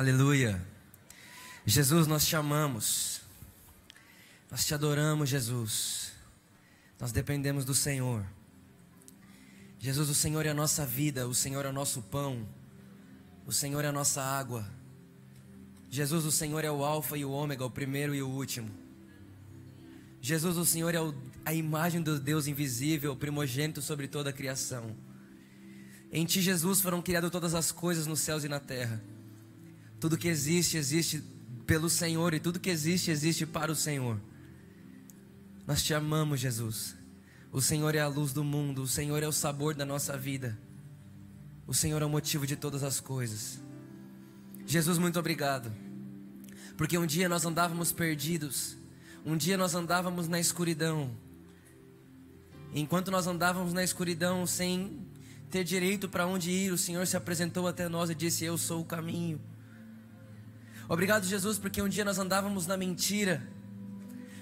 Aleluia. Jesus, nós te amamos. Nós te adoramos, Jesus. Nós dependemos do Senhor. Jesus, o Senhor é a nossa vida, o Senhor é o nosso pão, o Senhor é a nossa água. Jesus, o Senhor é o Alfa e o Ômega, o primeiro e o último. Jesus, o Senhor é a imagem do Deus invisível, primogênito sobre toda a criação. Em Ti, Jesus, foram criadas todas as coisas nos céus e na terra. Tudo que existe, existe pelo Senhor, e tudo que existe, existe para o Senhor. Nós te amamos, Jesus. O Senhor é a luz do mundo, o Senhor é o sabor da nossa vida. O Senhor é o motivo de todas as coisas. Jesus, muito obrigado. Porque um dia nós andávamos perdidos, um dia nós andávamos na escuridão. Enquanto nós andávamos na escuridão sem ter direito para onde ir, o Senhor se apresentou até nós e disse: Eu sou o caminho. Obrigado, Jesus, porque um dia nós andávamos na mentira.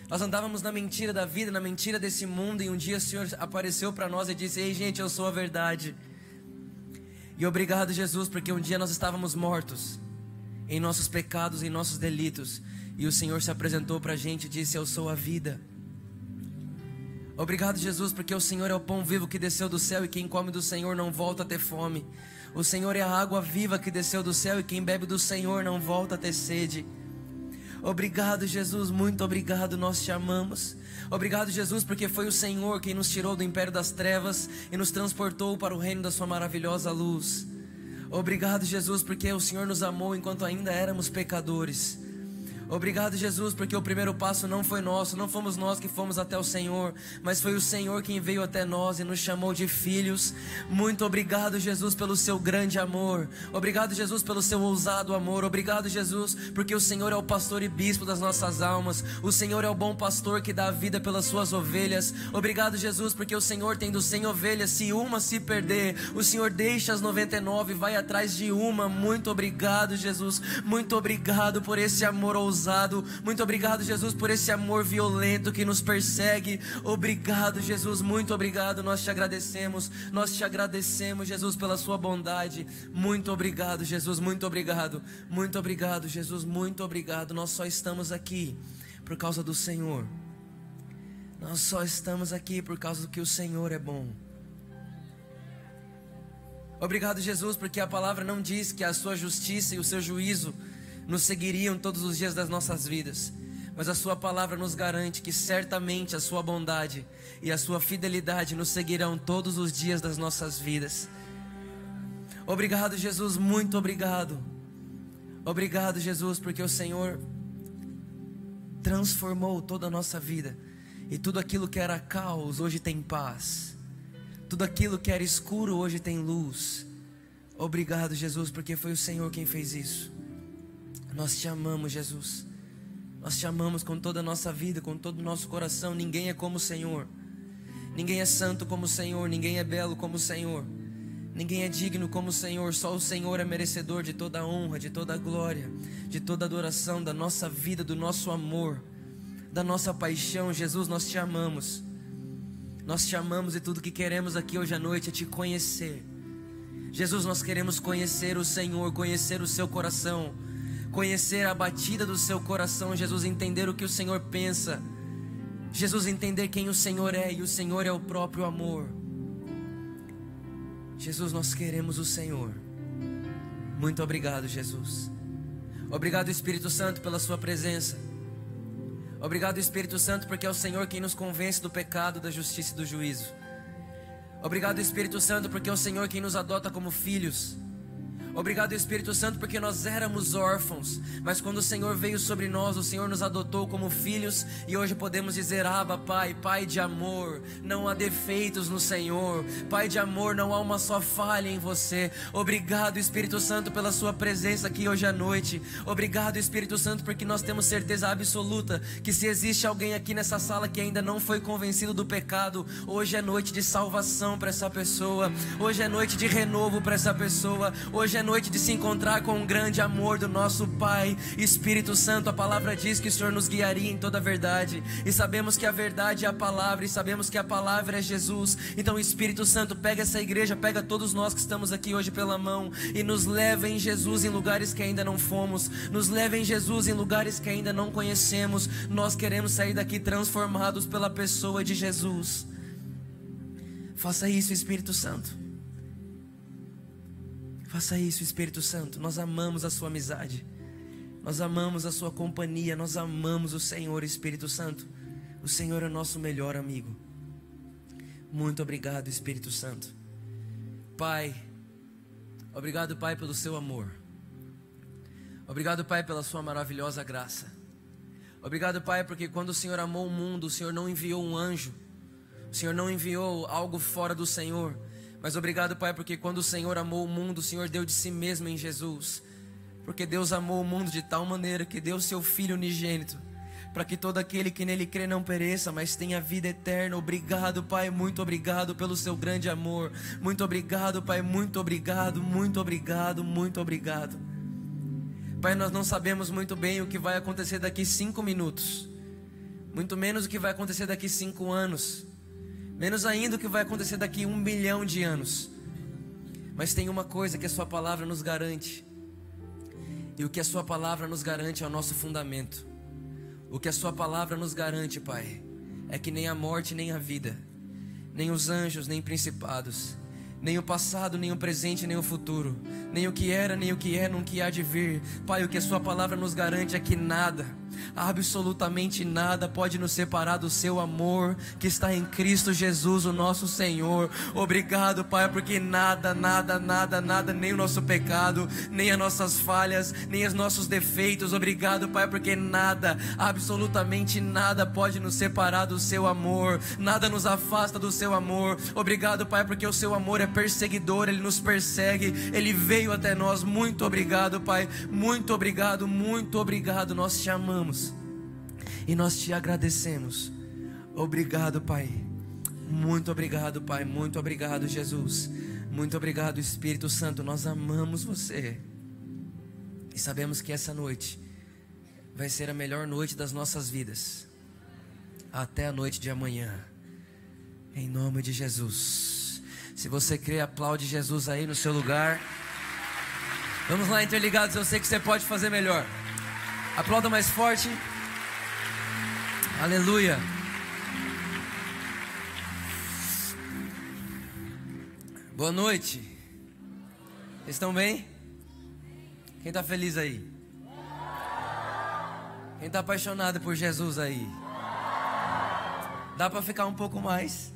Nós andávamos na mentira da vida, na mentira desse mundo, e um dia o Senhor apareceu para nós e disse: Ei, gente, eu sou a verdade. E obrigado, Jesus, porque um dia nós estávamos mortos em nossos pecados, em nossos delitos, e o Senhor se apresentou para a gente e disse: Eu sou a vida. Obrigado, Jesus, porque o Senhor é o pão vivo que desceu do céu e quem come do Senhor não volta a ter fome. O Senhor é a água viva que desceu do céu e quem bebe do Senhor não volta a ter sede. Obrigado, Jesus, muito obrigado, nós te amamos. Obrigado, Jesus, porque foi o Senhor quem nos tirou do império das trevas e nos transportou para o reino da Sua maravilhosa luz. Obrigado, Jesus, porque o Senhor nos amou enquanto ainda éramos pecadores. Obrigado, Jesus, porque o primeiro passo não foi nosso, não fomos nós que fomos até o Senhor, mas foi o Senhor quem veio até nós e nos chamou de filhos. Muito obrigado, Jesus, pelo seu grande amor. Obrigado, Jesus, pelo seu ousado amor. Obrigado, Jesus, porque o Senhor é o pastor e bispo das nossas almas. O Senhor é o bom pastor que dá a vida pelas suas ovelhas. Obrigado, Jesus, porque o Senhor tendo cem ovelhas, se uma se perder, o Senhor deixa as 99 e vai atrás de uma. Muito obrigado, Jesus. Muito obrigado por esse amor ousado ousado. Muito obrigado, Jesus, por esse amor violento que nos persegue. Obrigado, Jesus, muito obrigado. Nós te agradecemos. Nós te agradecemos, Jesus, pela sua bondade. Muito obrigado, Jesus, muito obrigado. Muito obrigado, Jesus, muito obrigado. Nós só estamos aqui por causa do Senhor. Nós só estamos aqui por causa do que o Senhor é bom. Obrigado, Jesus, porque a palavra não diz que a sua justiça e o seu juízo nos seguiriam todos os dias das nossas vidas. Mas a Sua palavra nos garante que certamente a Sua bondade e a Sua fidelidade nos seguirão todos os dias das nossas vidas. Obrigado, Jesus, muito obrigado. Obrigado, Jesus, porque o Senhor transformou toda a nossa vida. E tudo aquilo que era caos hoje tem paz. Tudo aquilo que era escuro hoje tem luz. Obrigado, Jesus, porque foi o Senhor quem fez isso. Nós te amamos, Jesus. Nós te amamos com toda a nossa vida, com todo o nosso coração. Ninguém é como o Senhor. Ninguém é santo como o Senhor. Ninguém é belo como o Senhor. Ninguém é digno como o Senhor. Só o Senhor é merecedor de toda a honra, de toda a glória, de toda a adoração, da nossa vida, do nosso amor, da nossa paixão. Jesus, nós te amamos. Nós te amamos e tudo que queremos aqui hoje à noite é te conhecer. Jesus, nós queremos conhecer o Senhor, conhecer o seu coração conhecer a batida do seu coração, Jesus, entender o que o Senhor pensa, Jesus, entender quem o Senhor é e o Senhor é o próprio amor. Jesus, nós queremos o Senhor. Muito obrigado, Jesus. Obrigado, Espírito Santo, pela Sua presença. Obrigado, Espírito Santo, porque é o Senhor quem nos convence do pecado, da justiça e do juízo. Obrigado, Espírito Santo, porque é o Senhor quem nos adota como filhos. Obrigado, Espírito Santo, porque nós éramos órfãos, mas quando o Senhor veio sobre nós, o Senhor nos adotou como filhos e hoje podemos dizer: Abba, Pai, Pai de amor, não há defeitos no Senhor, Pai de amor, não há uma só falha em você. Obrigado, Espírito Santo, pela Sua presença aqui hoje à noite. Obrigado, Espírito Santo, porque nós temos certeza absoluta que se existe alguém aqui nessa sala que ainda não foi convencido do pecado, hoje é noite de salvação para essa pessoa, hoje é noite de renovo para essa pessoa, hoje é noite de se encontrar com o grande amor do nosso Pai, Espírito Santo. A palavra diz que o Senhor nos guiaria em toda a verdade, e sabemos que a verdade é a palavra, e sabemos que a palavra é Jesus. Então, Espírito Santo, pega essa igreja, pega todos nós que estamos aqui hoje pela mão e nos leva em Jesus em lugares que ainda não fomos, nos leva em Jesus em lugares que ainda não conhecemos. Nós queremos sair daqui transformados pela pessoa de Jesus. Faça isso, Espírito Santo. Faça isso, Espírito Santo. Nós amamos a sua amizade. Nós amamos a sua companhia. Nós amamos o Senhor, Espírito Santo. O Senhor é o nosso melhor amigo. Muito obrigado, Espírito Santo. Pai, obrigado, Pai, pelo seu amor. Obrigado, Pai, pela sua maravilhosa graça. Obrigado, Pai, porque quando o Senhor amou o mundo, o Senhor não enviou um anjo. O Senhor não enviou algo fora do Senhor mas obrigado, Pai, porque quando o Senhor amou o mundo, o Senhor deu de si mesmo em Jesus. Porque Deus amou o mundo de tal maneira que deu seu Filho unigênito, para que todo aquele que nele crê não pereça, mas tenha vida eterna. Obrigado, Pai, muito obrigado pelo seu grande amor. Muito obrigado, Pai, muito obrigado, muito obrigado, muito obrigado. Pai, nós não sabemos muito bem o que vai acontecer daqui cinco minutos, muito menos o que vai acontecer daqui cinco anos. Menos ainda o que vai acontecer daqui um bilhão de anos. Mas tem uma coisa que a Sua palavra nos garante. E o que a Sua palavra nos garante é o nosso fundamento. O que a Sua palavra nos garante, Pai, é que nem a morte, nem a vida, nem os anjos, nem principados, nem o passado, nem o presente, nem o futuro, nem o que era, nem o que é, nem o que há de vir. Pai, o que a Sua palavra nos garante é que nada, Absolutamente nada pode nos separar do seu amor que está em Cristo Jesus, o nosso Senhor. Obrigado, Pai, porque nada, nada, nada, nada, nem o nosso pecado, nem as nossas falhas, nem os nossos defeitos. Obrigado, Pai, porque nada, absolutamente nada pode nos separar do seu amor. Nada nos afasta do seu amor. Obrigado, Pai, porque o seu amor é perseguidor, ele nos persegue, ele veio até nós. Muito obrigado, Pai. Muito obrigado, muito obrigado. Nós te amamos e nós te agradecemos. Obrigado, Pai. Muito obrigado, Pai. Muito obrigado, Jesus. Muito obrigado, Espírito Santo. Nós amamos você e sabemos que essa noite vai ser a melhor noite das nossas vidas, até a noite de amanhã, em nome de Jesus. Se você crê, aplaude Jesus aí no seu lugar. Vamos lá, interligados. Eu sei que você pode fazer melhor. Aplauda mais forte. Aleluia. Boa noite. Estão bem? Quem está feliz aí? Quem está apaixonado por Jesus aí? Dá para ficar um pouco mais?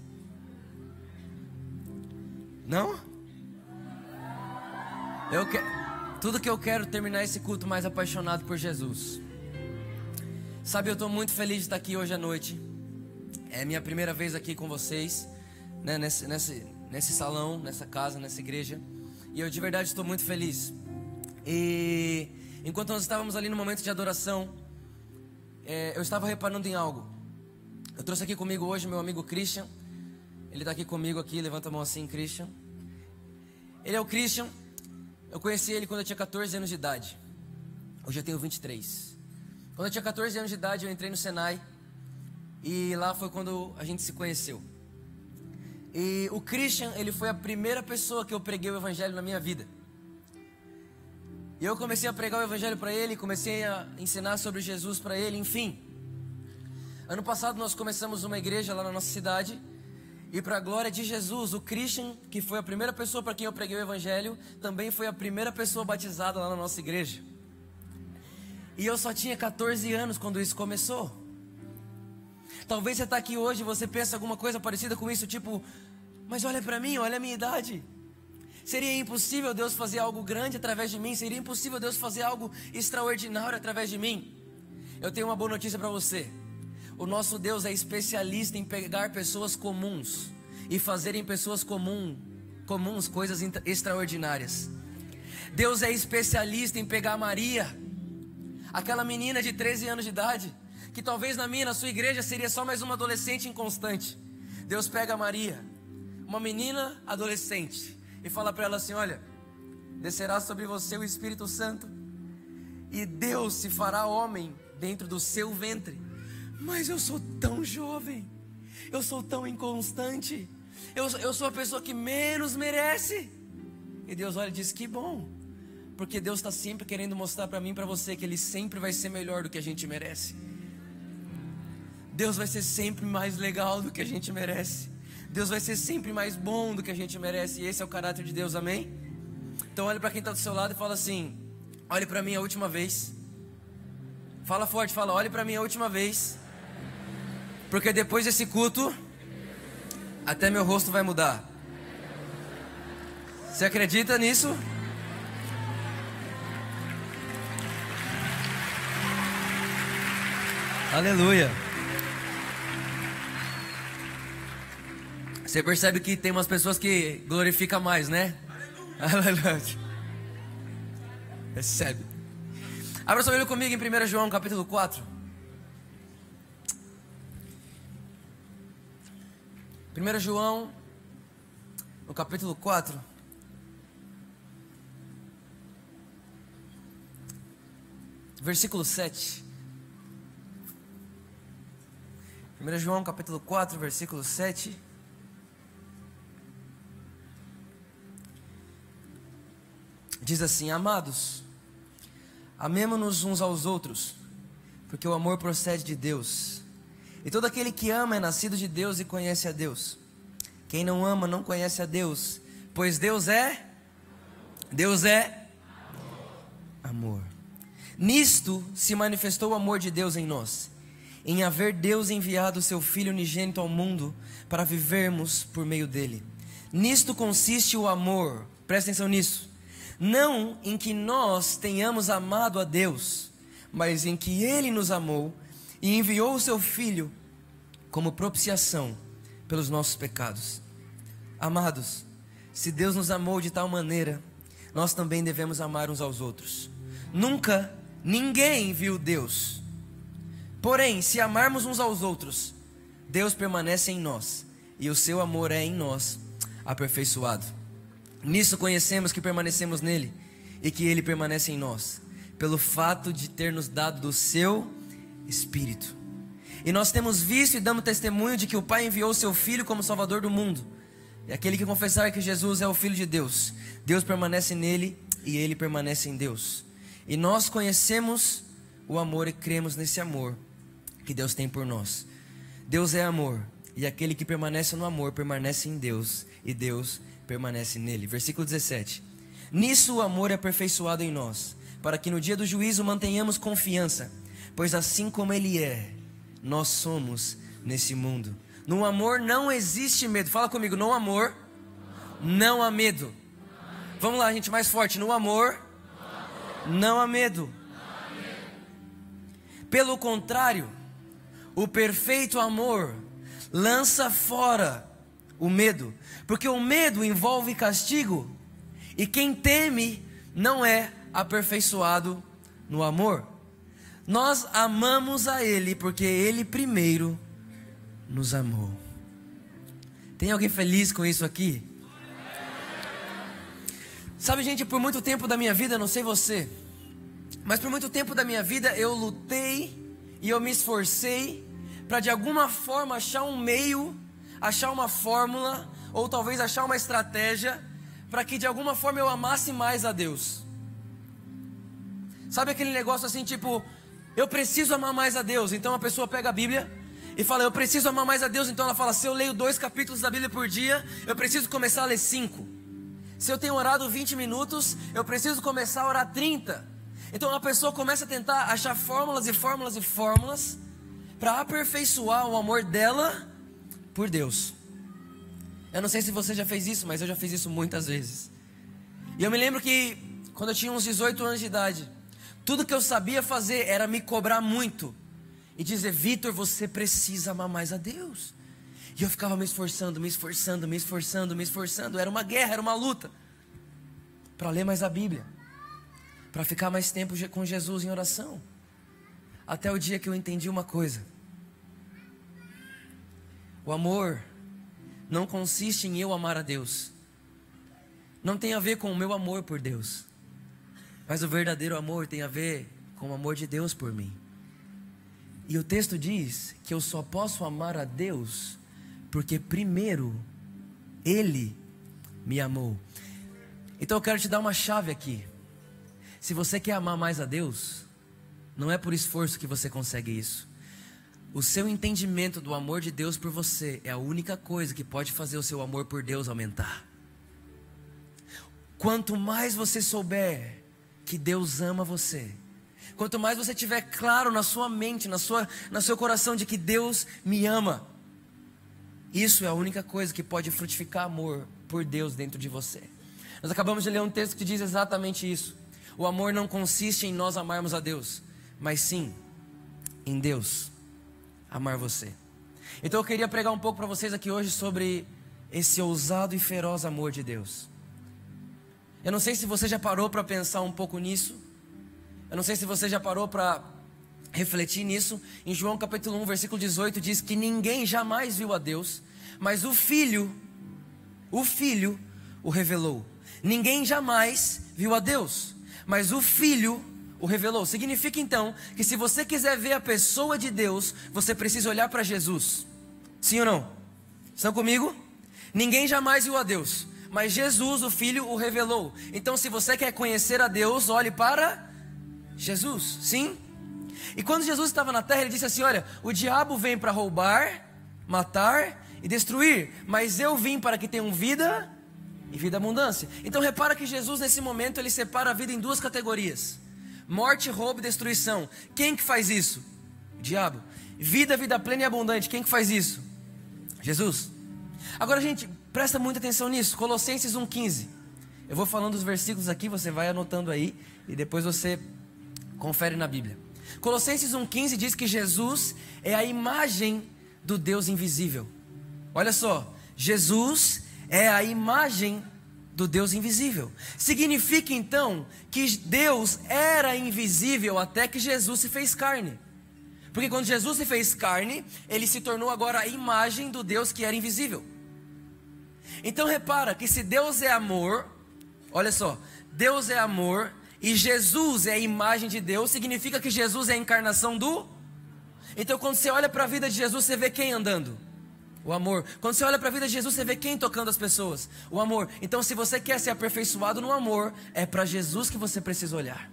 Não? Eu quero. Tudo que eu quero terminar esse culto mais apaixonado por Jesus. Sabe, eu estou muito feliz de estar aqui hoje à noite. É minha primeira vez aqui com vocês, né, nesse, nesse, nesse salão, nessa casa, nessa igreja. E eu de verdade estou muito feliz. E enquanto nós estávamos ali no momento de adoração, é, eu estava reparando em algo. Eu trouxe aqui comigo hoje meu amigo Christian. Ele está aqui comigo aqui, levanta a mão assim, Christian. Ele é o Christian. Eu conheci ele quando eu tinha 14 anos de idade. Hoje eu tenho 23. Quando eu tinha 14 anos de idade, eu entrei no Senai. E lá foi quando a gente se conheceu. E o Christian, ele foi a primeira pessoa que eu preguei o evangelho na minha vida. E eu comecei a pregar o evangelho para ele, comecei a ensinar sobre Jesus para ele, enfim. Ano passado nós começamos uma igreja lá na nossa cidade. E para a glória de Jesus, o Christian, que foi a primeira pessoa para quem eu preguei o evangelho, também foi a primeira pessoa batizada lá na nossa igreja. E eu só tinha 14 anos quando isso começou. Talvez você está aqui hoje e você pensa alguma coisa parecida com isso, tipo, mas olha para mim, olha a minha idade. Seria impossível Deus fazer algo grande através de mim? Seria impossível Deus fazer algo extraordinário através de mim? Eu tenho uma boa notícia para você. O nosso Deus é especialista em pegar pessoas comuns e fazerem pessoas comum, comuns coisas extraordinárias. Deus é especialista em pegar Maria, aquela menina de 13 anos de idade, que talvez na minha, na sua igreja, seria só mais uma adolescente inconstante. Deus pega Maria, uma menina adolescente, e fala para ela assim: Olha, descerá sobre você o Espírito Santo, e Deus se fará homem dentro do seu ventre. Mas eu sou tão jovem, eu sou tão inconstante, eu, eu sou a pessoa que menos merece. E Deus olha e diz: Que bom, porque Deus está sempre querendo mostrar para mim e para você que Ele sempre vai ser melhor do que a gente merece. Deus vai ser sempre mais legal do que a gente merece. Deus vai ser sempre mais bom do que a gente merece. E esse é o caráter de Deus, amém? Então olhe para quem está do seu lado e fala assim: olhe para mim a última vez. Fala forte, fala, olhe para mim a última vez. Porque depois desse culto, até meu rosto vai mudar. Você acredita nisso? Aleluia. Você percebe que tem umas pessoas que glorificam mais, né? Aleluia. Recebe. Abra sua Bíblia comigo em 1 João capítulo 4. 1 João, no capítulo 4. Versículo 7. 1 João capítulo 4, versículo 7. Diz assim: Amados, amemo-nos uns aos outros, porque o amor procede de Deus. E todo aquele que ama é nascido de Deus e conhece a Deus. Quem não ama não conhece a Deus, pois Deus é Deus é amor. Nisto se manifestou o amor de Deus em nós, em haver Deus enviado o seu Filho unigênito ao mundo para vivermos por meio dele. Nisto consiste o amor, presta atenção nisso não em que nós tenhamos amado a Deus, mas em que Ele nos amou e enviou o Seu Filho como propiciação pelos nossos pecados. Amados, se Deus nos amou de tal maneira, nós também devemos amar uns aos outros. Nunca ninguém viu Deus. Porém, se amarmos uns aos outros, Deus permanece em nós e o seu amor é em nós aperfeiçoado. Nisso conhecemos que permanecemos nele e que ele permanece em nós, pelo fato de ter nos dado do seu Espírito. E nós temos visto e damos testemunho de que o Pai enviou seu Filho como Salvador do mundo. E aquele que confessar que Jesus é o Filho de Deus, Deus permanece nele e ele permanece em Deus. E nós conhecemos o amor e cremos nesse amor que Deus tem por nós. Deus é amor, e aquele que permanece no amor permanece em Deus, e Deus permanece nele. Versículo 17: Nisso o amor é aperfeiçoado em nós, para que no dia do juízo mantenhamos confiança, pois assim como ele é, nós somos nesse mundo. No amor não existe medo. Fala comigo, no amor não há medo. Vamos lá, gente, mais forte. No amor não há medo. Pelo contrário, o perfeito amor lança fora o medo, porque o medo envolve castigo, e quem teme não é aperfeiçoado no amor. Nós amamos a Ele porque Ele primeiro nos amou. Tem alguém feliz com isso aqui? Sabe, gente, por muito tempo da minha vida, não sei você, mas por muito tempo da minha vida eu lutei e eu me esforcei para de alguma forma achar um meio achar uma fórmula ou talvez achar uma estratégia para que de alguma forma eu amasse mais a Deus. Sabe aquele negócio assim, tipo, eu preciso amar mais a Deus. Então a pessoa pega a Bíblia e fala, eu preciso amar mais a Deus. Então ela fala, se eu leio dois capítulos da Bíblia por dia, eu preciso começar a ler cinco. Se eu tenho orado 20 minutos, eu preciso começar a orar 30. Então a pessoa começa a tentar achar fórmulas e fórmulas e fórmulas para aperfeiçoar o amor dela por Deus. Eu não sei se você já fez isso, mas eu já fiz isso muitas vezes. E eu me lembro que quando eu tinha uns 18 anos de idade, tudo que eu sabia fazer era me cobrar muito e dizer: Vitor, você precisa amar mais a Deus. E eu ficava me esforçando, me esforçando, me esforçando, me esforçando. Era uma guerra, era uma luta para ler mais a Bíblia, para ficar mais tempo com Jesus em oração. Até o dia que eu entendi uma coisa: o amor não consiste em eu amar a Deus, não tem a ver com o meu amor por Deus, mas o verdadeiro amor tem a ver com o amor de Deus por mim. E o texto diz que eu só posso amar a Deus porque primeiro Ele me amou. Então eu quero te dar uma chave aqui. Se você quer amar mais a Deus, não é por esforço que você consegue isso. O seu entendimento do amor de Deus por você é a única coisa que pode fazer o seu amor por Deus aumentar. Quanto mais você souber que Deus ama você, quanto mais você tiver claro na sua mente, na sua, no seu coração de que Deus me ama, isso é a única coisa que pode frutificar amor por Deus dentro de você. Nós acabamos de ler um texto que diz exatamente isso. O amor não consiste em nós amarmos a Deus, mas sim em Deus amar você. Então eu queria pregar um pouco para vocês aqui hoje sobre esse ousado e feroz amor de Deus. Eu não sei se você já parou para pensar um pouco nisso. Eu não sei se você já parou para refletir nisso. Em João capítulo 1, versículo 18 diz que ninguém jamais viu a Deus, mas o Filho, o Filho o revelou. Ninguém jamais viu a Deus, mas o Filho o revelou. Significa então que se você quiser ver a pessoa de Deus, você precisa olhar para Jesus. Sim ou não? Estão comigo? Ninguém jamais viu a Deus, mas Jesus, o Filho, o revelou. Então, se você quer conhecer a Deus, olhe para Jesus, sim? E quando Jesus estava na terra, ele disse assim: Olha, o diabo vem para roubar, matar e destruir, mas eu vim para que tenham vida e vida abundância. Então, repara que Jesus, nesse momento, ele separa a vida em duas categorias: morte, roubo e destruição. Quem que faz isso? O diabo. Vida, vida plena e abundante. Quem que faz isso? Jesus. Agora, gente, presta muita atenção nisso. Colossenses 1,15. Eu vou falando os versículos aqui, você vai anotando aí e depois você confere na Bíblia. Colossenses 1,15 diz que Jesus é a imagem do Deus invisível. Olha só, Jesus é a imagem do Deus invisível. Significa então que Deus era invisível até que Jesus se fez carne. Porque quando Jesus se fez carne, ele se tornou agora a imagem do Deus que era invisível. Então repara que se Deus é amor, olha só, Deus é amor e Jesus é a imagem de Deus, significa que Jesus é a encarnação do. Então quando você olha para a vida de Jesus, você vê quem andando? O amor. Quando você olha para a vida de Jesus, você vê quem tocando as pessoas? O amor. Então, se você quer ser aperfeiçoado no amor, é para Jesus que você precisa olhar.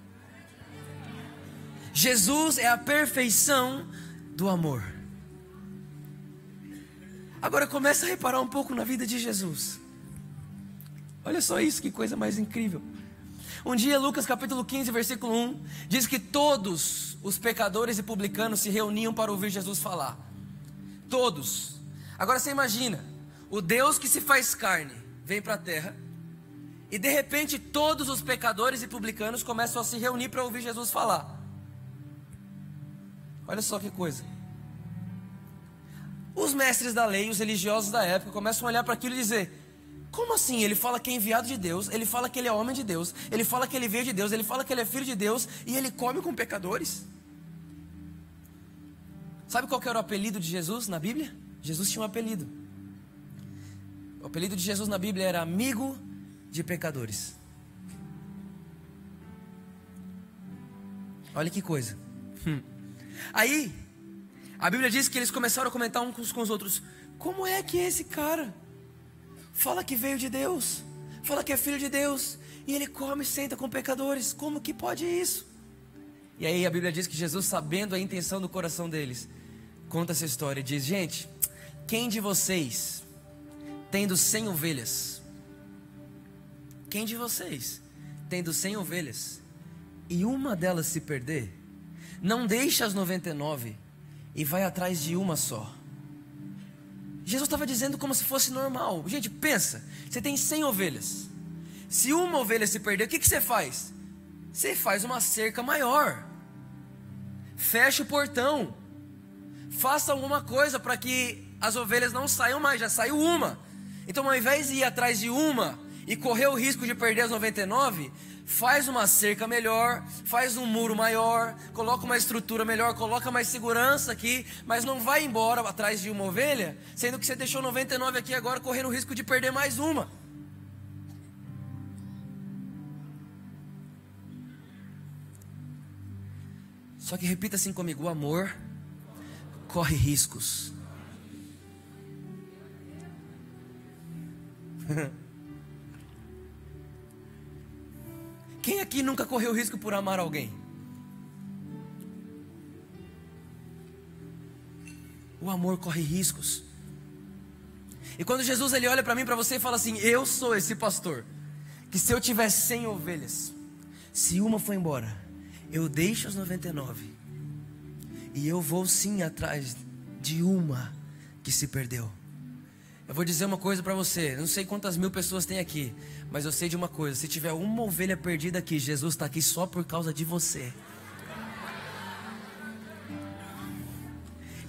Jesus é a perfeição do amor. Agora começa a reparar um pouco na vida de Jesus. Olha só isso, que coisa mais incrível. Um dia, Lucas capítulo 15, versículo 1, diz que todos os pecadores e publicanos se reuniam para ouvir Jesus falar. Todos. Agora você imagina, o Deus que se faz carne vem para a terra e de repente todos os pecadores e publicanos começam a se reunir para ouvir Jesus falar. Olha só que coisa. Os mestres da lei, os religiosos da época, começam a olhar para aquilo e dizer: como assim? Ele fala que é enviado de Deus, ele fala que ele é homem de Deus, ele fala que ele veio de Deus, ele fala que ele é filho de Deus e ele come com pecadores? Sabe qual era o apelido de Jesus na Bíblia? Jesus tinha um apelido. O apelido de Jesus na Bíblia era amigo de pecadores. Olha que coisa. Hum. Aí, a Bíblia diz que eles começaram a comentar uns com os outros: como é que esse cara fala que veio de Deus, fala que é filho de Deus, e ele come e senta com pecadores? Como que pode isso? E aí a Bíblia diz que Jesus, sabendo a intenção do coração deles, conta essa história e diz: Gente, quem de vocês, tendo cem ovelhas, quem de vocês, tendo cem ovelhas, e uma delas se perder, não deixa as 99 e vai atrás de uma só. Jesus estava dizendo como se fosse normal. Gente, pensa, você tem 100 ovelhas. Se uma ovelha se perder, o que, que você faz? Você faz uma cerca maior. Fecha o portão. Faça alguma coisa para que as ovelhas não saiam mais, já saiu uma. Então, ao invés de ir atrás de uma e correr o risco de perder as 99, faz uma cerca melhor, faz um muro maior, coloca uma estrutura melhor, coloca mais segurança aqui, mas não vai embora atrás de uma ovelha, sendo que você deixou 99 aqui agora correndo o risco de perder mais uma. Só que repita assim comigo: o amor corre riscos. Quem aqui nunca correu risco por amar alguém? O amor corre riscos. E quando Jesus ele olha para mim, para você e fala assim: "Eu sou esse pastor que se eu tiver 100 ovelhas, se uma for embora, eu deixo as 99 e eu vou sim atrás de uma que se perdeu." Eu vou dizer uma coisa para você. Não sei quantas mil pessoas tem aqui, mas eu sei de uma coisa: se tiver uma ovelha perdida aqui, Jesus está aqui só por causa de você.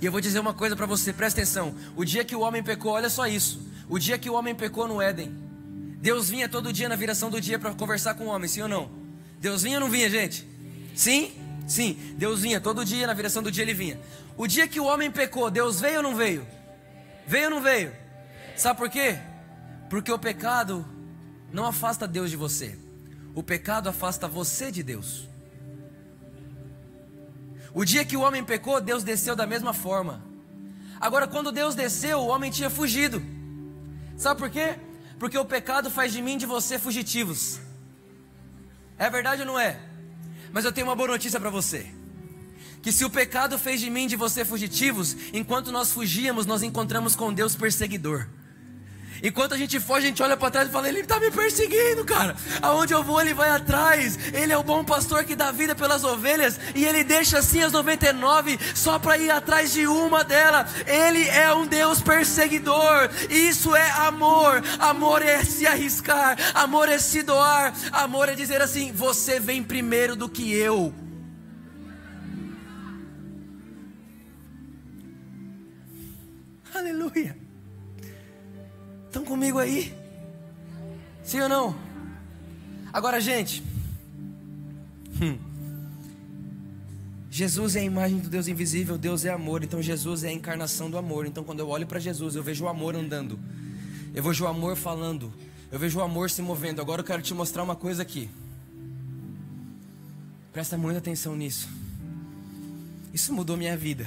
E eu vou dizer uma coisa para você, presta atenção. O dia que o homem pecou, olha só isso. O dia que o homem pecou no Éden, Deus vinha todo dia na viração do dia para conversar com o homem, sim ou não? Deus vinha ou não vinha, gente? Sim? Sim. Deus vinha todo dia na viração do dia ele vinha. O dia que o homem pecou, Deus veio ou não veio? Veio ou não veio? Sabe por quê? Porque o pecado não afasta Deus de você. O pecado afasta você de Deus. O dia que o homem pecou, Deus desceu da mesma forma. Agora, quando Deus desceu, o homem tinha fugido. Sabe por quê? Porque o pecado faz de mim e de você fugitivos. É verdade ou não é? Mas eu tenho uma boa notícia para você. Que se o pecado fez de mim e de você fugitivos, enquanto nós fugíamos, nós encontramos com Deus perseguidor. Enquanto a gente foge, a gente olha para trás e fala: Ele está me perseguindo, cara. Aonde eu vou, ele vai atrás. Ele é o bom pastor que dá vida pelas ovelhas. E ele deixa assim as 99 só para ir atrás de uma delas. Ele é um Deus perseguidor. Isso é amor. Amor é se arriscar. Amor é se doar. Amor é dizer assim: Você vem primeiro do que eu. Aleluia. Estão comigo aí? Sim ou não? Agora, gente. Hum. Jesus é a imagem do Deus invisível, Deus é amor, então Jesus é a encarnação do amor. Então, quando eu olho para Jesus, eu vejo o amor andando, eu vejo o amor falando, eu vejo o amor se movendo. Agora eu quero te mostrar uma coisa aqui. Presta muita atenção nisso. Isso mudou minha vida.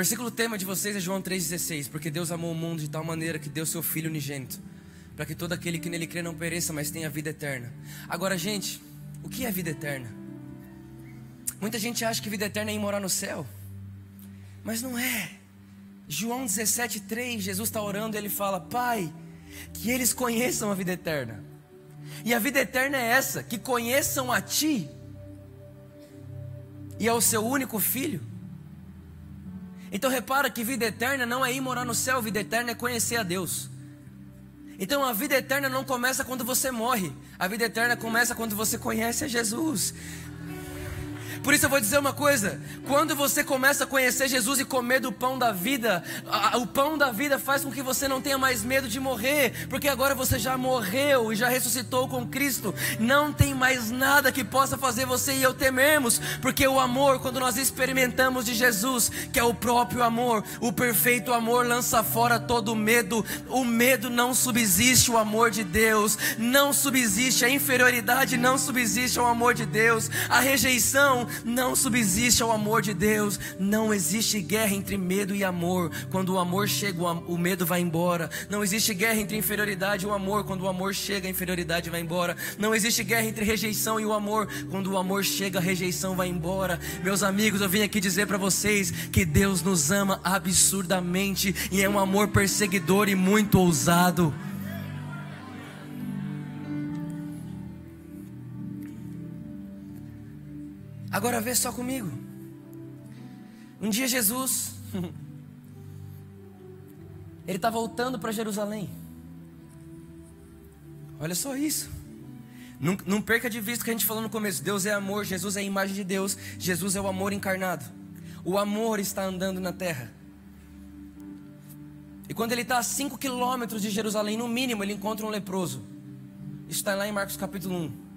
Versículo tema de vocês é João 3,16. Porque Deus amou o mundo de tal maneira que deu seu Filho unigênito, para que todo aquele que nele crê não pereça, mas tenha vida eterna. Agora, gente, o que é vida eterna? Muita gente acha que vida eterna é ir morar no céu, mas não é. João 17,3, Jesus está orando e ele fala: Pai, que eles conheçam a vida eterna. E a vida eterna é essa: que conheçam a Ti e ao Seu único Filho então repara que vida eterna não é ir morar no céu, vida eterna é conhecer a Deus. Então a vida eterna não começa quando você morre, a vida eterna começa quando você conhece a Jesus. Por isso eu vou dizer uma coisa: quando você começa a conhecer Jesus e comer do pão da vida, a, o pão da vida faz com que você não tenha mais medo de morrer, porque agora você já morreu e já ressuscitou com Cristo. Não tem mais nada que possa fazer você e eu temermos, porque o amor, quando nós experimentamos de Jesus, que é o próprio amor, o perfeito amor lança fora todo medo. O medo não subsiste o amor de Deus, não subsiste a inferioridade, não subsiste ao amor de Deus, a rejeição não subsiste ao amor de Deus. Não existe guerra entre medo e amor. Quando o amor chega, o medo vai embora. Não existe guerra entre inferioridade e o amor. Quando o amor chega, a inferioridade vai embora. Não existe guerra entre rejeição e o amor. Quando o amor chega, a rejeição vai embora. Meus amigos, eu vim aqui dizer para vocês que Deus nos ama absurdamente e é um amor perseguidor e muito ousado. Agora vê só comigo. Um dia Jesus Ele está voltando para Jerusalém. Olha só isso. Não, não, perca de vista o que a gente falou no começo. Deus é amor, Jesus é a imagem de Deus, Jesus é o amor encarnado. O amor está andando na terra. E quando ele está a 5 quilômetros de Jerusalém, no mínimo, ele encontra um leproso. Isso está lá em Marcos capítulo 1.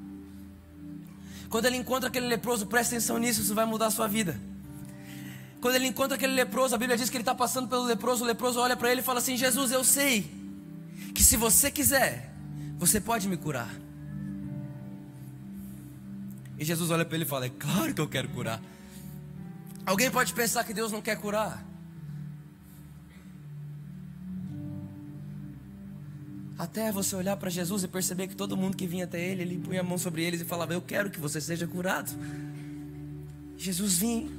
Quando ele encontra aquele leproso, presta atenção nisso, isso vai mudar a sua vida. Quando ele encontra aquele leproso, a Bíblia diz que ele está passando pelo leproso, o leproso olha para ele e fala assim: Jesus, eu sei que se você quiser, você pode me curar. E Jesus olha para ele e fala: É claro que eu quero curar. Alguém pode pensar que Deus não quer curar. Até você olhar para Jesus e perceber que todo mundo que vinha até ele, ele punha a mão sobre eles e falava: Eu quero que você seja curado. Jesus vinha,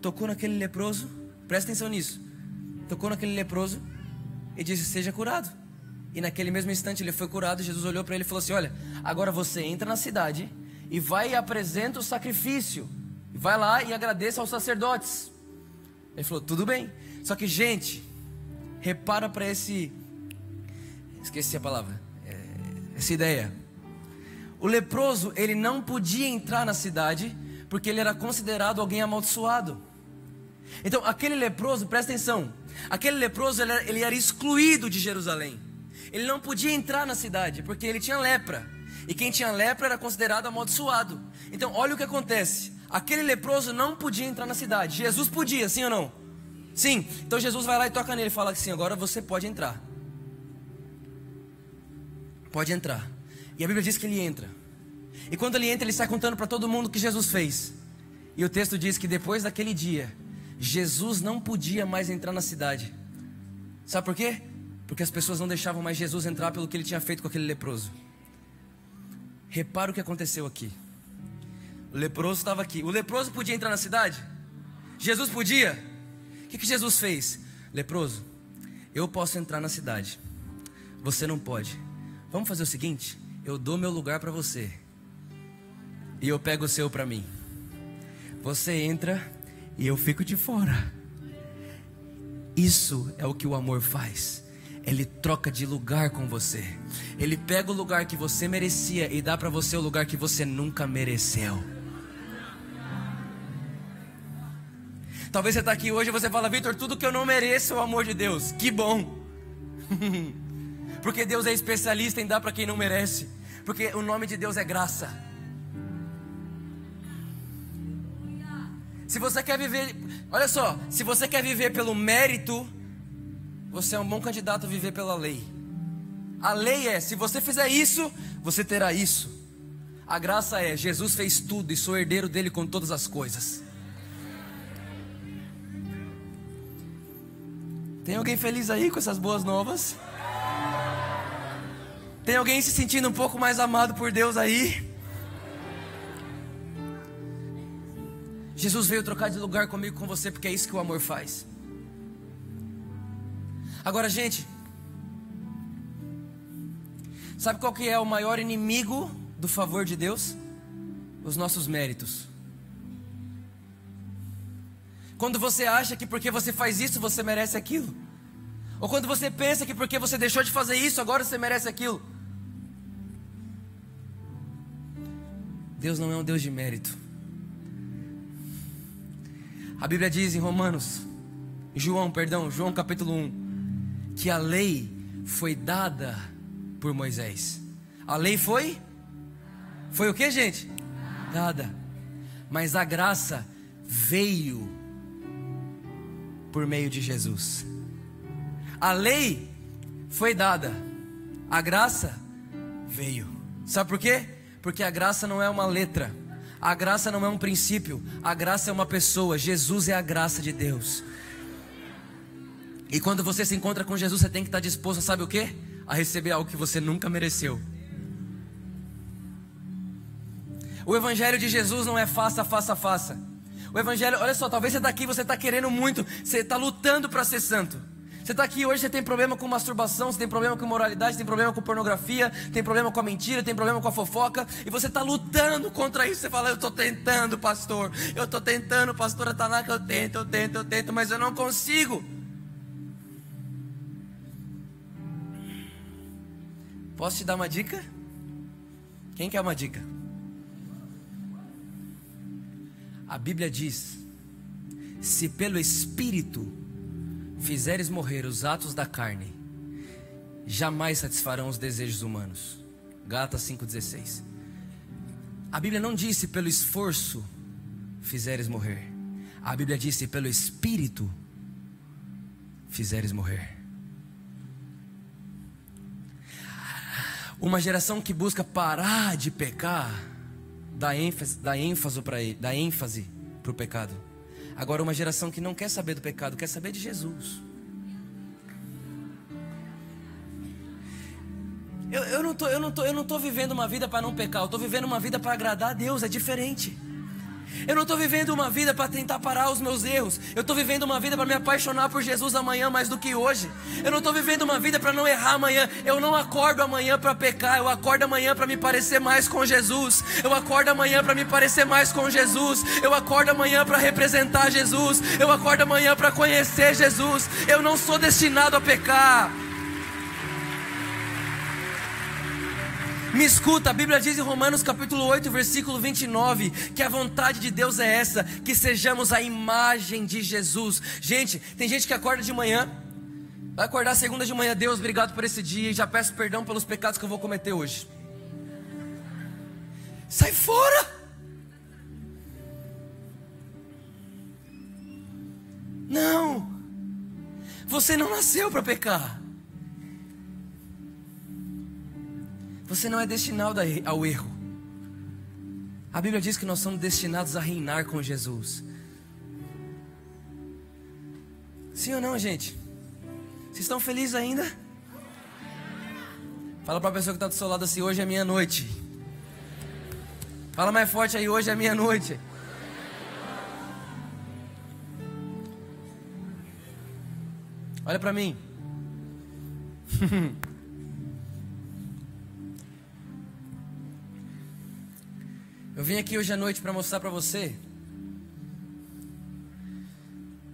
tocou naquele leproso, presta atenção nisso. Tocou naquele leproso e disse: Seja curado. E naquele mesmo instante ele foi curado. Jesus olhou para ele e falou assim: Olha, agora você entra na cidade e vai e apresenta o sacrifício. Vai lá e agradeça aos sacerdotes. Ele falou: Tudo bem. Só que, gente, repara para esse. Esqueci a palavra. É, essa ideia. O leproso, ele não podia entrar na cidade porque ele era considerado alguém amaldiçoado. Então, aquele leproso, presta atenção. Aquele leproso, ele era, ele era excluído de Jerusalém. Ele não podia entrar na cidade porque ele tinha lepra. E quem tinha lepra era considerado amaldiçoado. Então, olha o que acontece. Aquele leproso não podia entrar na cidade. Jesus podia, sim ou não? Sim. Então Jesus vai lá e toca nele e fala assim: agora você pode entrar. Pode entrar. E a Bíblia diz que ele entra. E quando ele entra, ele sai contando para todo mundo o que Jesus fez. E o texto diz que depois daquele dia, Jesus não podia mais entrar na cidade. Sabe por quê? Porque as pessoas não deixavam mais Jesus entrar pelo que ele tinha feito com aquele leproso. Repara o que aconteceu aqui. O leproso estava aqui. O leproso podia entrar na cidade? Jesus podia? O que, que Jesus fez? Leproso, eu posso entrar na cidade. Você não pode. Vamos fazer o seguinte: eu dou meu lugar para você. E eu pego o seu para mim. Você entra e eu fico de fora. Isso é o que o amor faz. Ele troca de lugar com você. Ele pega o lugar que você merecia e dá para você o lugar que você nunca mereceu. Talvez você está aqui hoje e você fala, Vitor, tudo que eu não mereço é o amor de Deus. Que bom. Porque Deus é especialista em dar para quem não merece. Porque o nome de Deus é graça. Se você quer viver, olha só, se você quer viver pelo mérito, você é um bom candidato a viver pela lei. A lei é: se você fizer isso, você terá isso. A graça é: Jesus fez tudo e sou herdeiro dele com todas as coisas. Tem alguém feliz aí com essas boas novas? Tem alguém se sentindo um pouco mais amado por Deus aí? Jesus veio trocar de lugar comigo, com você, porque é isso que o amor faz. Agora, gente, sabe qual que é o maior inimigo do favor de Deus? Os nossos méritos. Quando você acha que porque você faz isso você merece aquilo. Ou quando você pensa que porque você deixou de fazer isso agora você merece aquilo. Deus não é um Deus de mérito. A Bíblia diz em Romanos, João, perdão, João capítulo 1, que a lei foi dada por Moisés. A lei foi? Foi o que, gente? Dada. Mas a graça veio por meio de Jesus. A lei foi dada, a graça veio. Sabe por quê? Porque a graça não é uma letra, a graça não é um princípio, a graça é uma pessoa. Jesus é a graça de Deus. E quando você se encontra com Jesus, você tem que estar disposto, sabe o que? A receber algo que você nunca mereceu. O Evangelho de Jesus não é faça, faça, faça. O Evangelho, olha só, talvez você está aqui, você está querendo muito, você está lutando para ser santo. Você está aqui hoje, você tem problema com masturbação, você tem problema com moralidade, você tem problema com pornografia, tem problema com a mentira, tem problema com a fofoca, e você está lutando contra isso. Você fala, eu estou tentando, pastor, eu estou tentando, pastora que eu tento, eu tento, eu tento, mas eu não consigo. Posso te dar uma dica? Quem quer uma dica? A Bíblia diz: se pelo Espírito fizeres morrer os atos da carne, jamais satisfarão os desejos humanos. Gálatas 5,16. A Bíblia não disse pelo esforço fizeres morrer. A Bíblia disse pelo Espírito fizeres morrer. Uma geração que busca parar de pecar dá ênfase, dá ênfase para dá ênfase para o pecado. Agora uma geração que não quer saber do pecado, quer saber de Jesus. Eu, eu, não tô, eu, não tô, eu não tô vivendo uma vida para não pecar, eu estou vivendo uma vida para agradar a Deus, é diferente. Eu não estou vivendo uma vida para tentar parar os meus erros. Eu estou vivendo uma vida para me apaixonar por Jesus amanhã mais do que hoje. Eu não estou vivendo uma vida para não errar amanhã. Eu não acordo amanhã para pecar. Eu acordo amanhã para me parecer mais com Jesus. Eu acordo amanhã para me parecer mais com Jesus. Eu acordo amanhã para representar Jesus. Eu acordo amanhã para conhecer Jesus. Eu não sou destinado a pecar. Me escuta, a Bíblia diz em Romanos capítulo 8, versículo 29, que a vontade de Deus é essa, que sejamos a imagem de Jesus. Gente, tem gente que acorda de manhã, vai acordar segunda de manhã, Deus, obrigado por esse dia, e já peço perdão pelos pecados que eu vou cometer hoje. Sai fora! Não! Você não nasceu para pecar. Você não é destinado ao erro. A Bíblia diz que nós somos destinados a reinar com Jesus. Sim ou não, gente? Vocês estão felizes ainda? Fala para a pessoa que está do seu lado assim: hoje é minha noite. Fala mais forte aí: hoje é minha noite. Olha para mim. Eu vim aqui hoje à noite para mostrar para você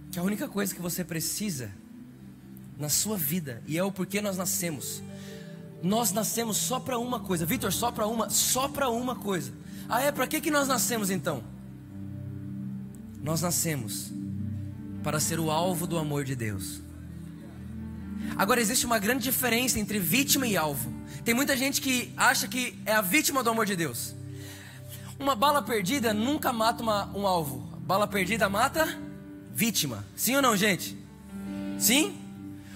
que a única coisa que você precisa na sua vida e é o porquê nós nascemos. Nós nascemos só para uma coisa, Vitor, só para uma, só para uma coisa. Ah, é para que que nós nascemos então? Nós nascemos para ser o alvo do amor de Deus. Agora existe uma grande diferença entre vítima e alvo. Tem muita gente que acha que é a vítima do amor de Deus. Uma bala perdida nunca mata uma, um alvo. Bala perdida mata vítima. Sim ou não, gente? Sim?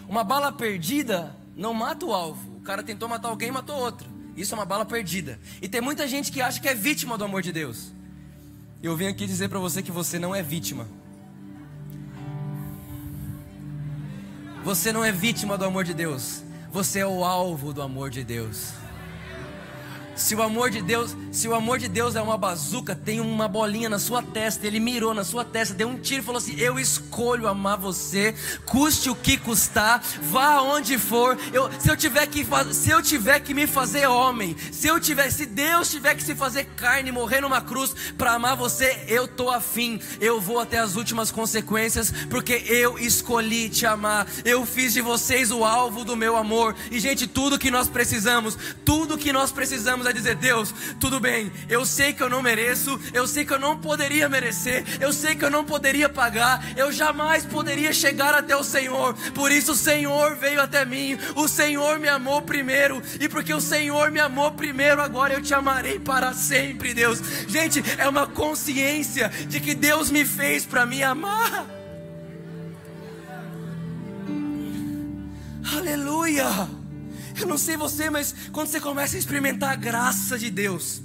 Uma bala perdida não mata o alvo. O cara tentou matar alguém e matou outro. Isso é uma bala perdida. E tem muita gente que acha que é vítima do amor de Deus. Eu vim aqui dizer para você que você não é vítima. Você não é vítima do amor de Deus. Você é o alvo do amor de Deus. Se o amor de Deus, se o amor de Deus é uma bazuca, tem uma bolinha na sua testa, ele mirou na sua testa, deu um tiro e falou assim: "Eu escolho amar você, custe o que custar, vá aonde for. Eu, se eu tiver que se eu tiver que me fazer homem, se eu tiver, se Deus tiver que se fazer carne, morrer numa cruz para amar você, eu tô afim. Eu vou até as últimas consequências, porque eu escolhi te amar. Eu fiz de vocês o alvo do meu amor. E gente, tudo que nós precisamos, tudo que nós precisamos precisamos é dizer: Deus, tudo bem, eu sei que eu não mereço, eu sei que eu não poderia merecer, eu sei que eu não poderia pagar, eu jamais poderia chegar até o Senhor, por isso o Senhor veio até mim, o Senhor me amou primeiro, e porque o Senhor me amou primeiro, agora eu te amarei para sempre, Deus. Gente, é uma consciência de que Deus me fez para me amar. Aleluia! Eu não sei você, mas quando você começa a experimentar a graça de Deus,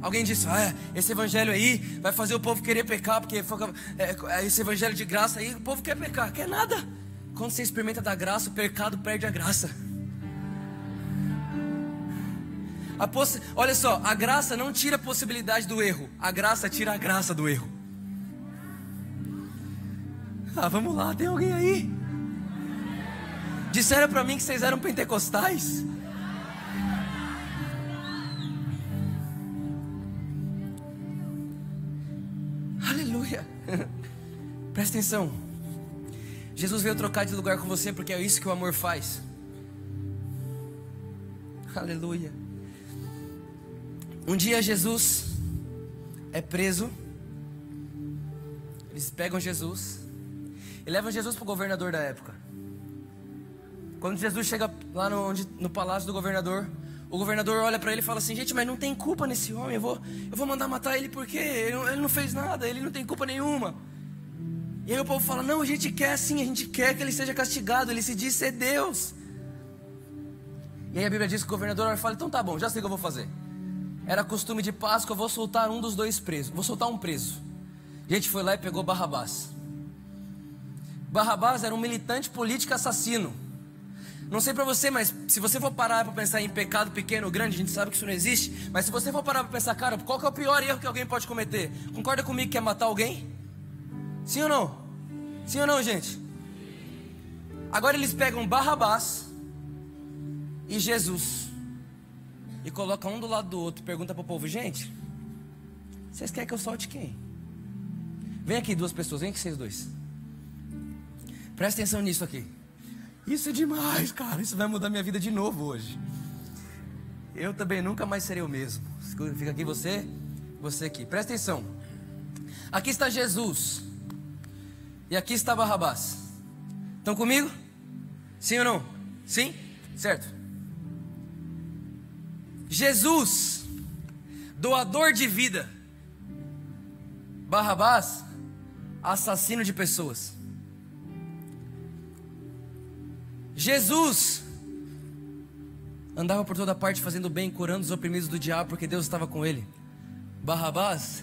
alguém diz: ah, esse evangelho aí vai fazer o povo querer pecar, porque é, é, esse evangelho de graça aí, o povo quer pecar, quer nada. Quando você experimenta da graça, o pecado perde a graça. A poss... Olha só, a graça não tira a possibilidade do erro, a graça tira a graça do erro. Ah, vamos lá, tem alguém aí? Disseram para mim que vocês eram pentecostais. Aleluia. Presta atenção. Jesus veio trocar de lugar com você porque é isso que o amor faz. Aleluia. Um dia Jesus é preso. Eles pegam Jesus e levam Jesus para o governador da época. Quando Jesus chega lá no, no palácio do governador, o governador olha para ele e fala assim: Gente, mas não tem culpa nesse homem. Eu vou, eu vou mandar matar ele porque ele não, ele não fez nada, ele não tem culpa nenhuma. E aí o povo fala: Não, a gente quer sim, a gente quer que ele seja castigado. Ele se diz ser Deus. E aí a Bíblia diz que o governador fala: Então tá bom, já sei o que eu vou fazer. Era costume de Páscoa, eu vou soltar um dos dois presos. Vou soltar um preso. A gente foi lá e pegou Barrabás. Barrabás era um militante político assassino. Não sei para você, mas se você for parar para pensar em pecado pequeno ou grande, a gente sabe que isso não existe. Mas se você for parar para pensar, cara, qual que é o pior erro que alguém pode cometer? Concorda comigo que é matar alguém? Sim ou não? Sim ou não, gente? Agora eles pegam Barrabás e Jesus e colocam um do lado do outro. Pergunta para o povo, gente, vocês querem que eu solte quem? Vem aqui duas pessoas, vem aqui vocês dois. Presta atenção nisso aqui. Isso é demais, cara. Isso vai mudar minha vida de novo hoje. Eu também nunca mais serei o mesmo. Fica aqui você, você aqui. Presta atenção. Aqui está Jesus. E aqui está Barrabás. Estão comigo? Sim ou não? Sim? Certo. Jesus, doador de vida. Barrabás, assassino de pessoas. Jesus andava por toda parte fazendo bem, curando os oprimidos do diabo, porque Deus estava com ele. Barrabás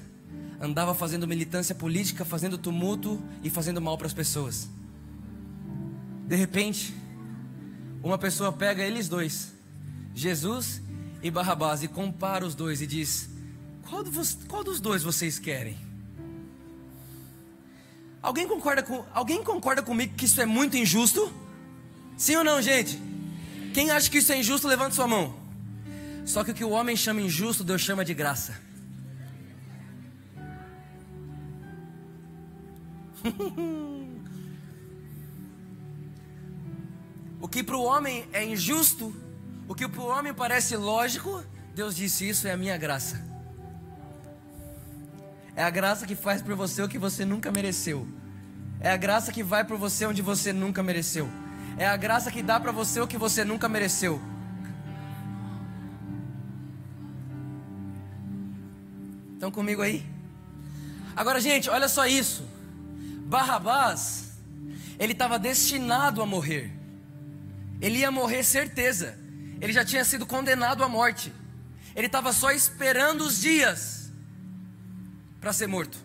andava fazendo militância política, fazendo tumulto e fazendo mal para as pessoas. De repente, uma pessoa pega eles dois, Jesus e Barrabás, e compara os dois e diz: qual, qual dos dois vocês querem? Alguém concorda, com, alguém concorda comigo que isso é muito injusto? Sim ou não, gente? Quem acha que isso é injusto, levante sua mão. Só que o que o homem chama injusto, Deus chama de graça. o que para o homem é injusto, o que para o homem parece lógico, Deus disse: Isso é a minha graça. É a graça que faz por você o que você nunca mereceu. É a graça que vai por você onde você nunca mereceu. É a graça que dá para você o que você nunca mereceu. Estão comigo aí? Agora, gente, olha só isso. Barrabás, ele estava destinado a morrer. Ele ia morrer certeza. Ele já tinha sido condenado à morte. Ele estava só esperando os dias para ser morto.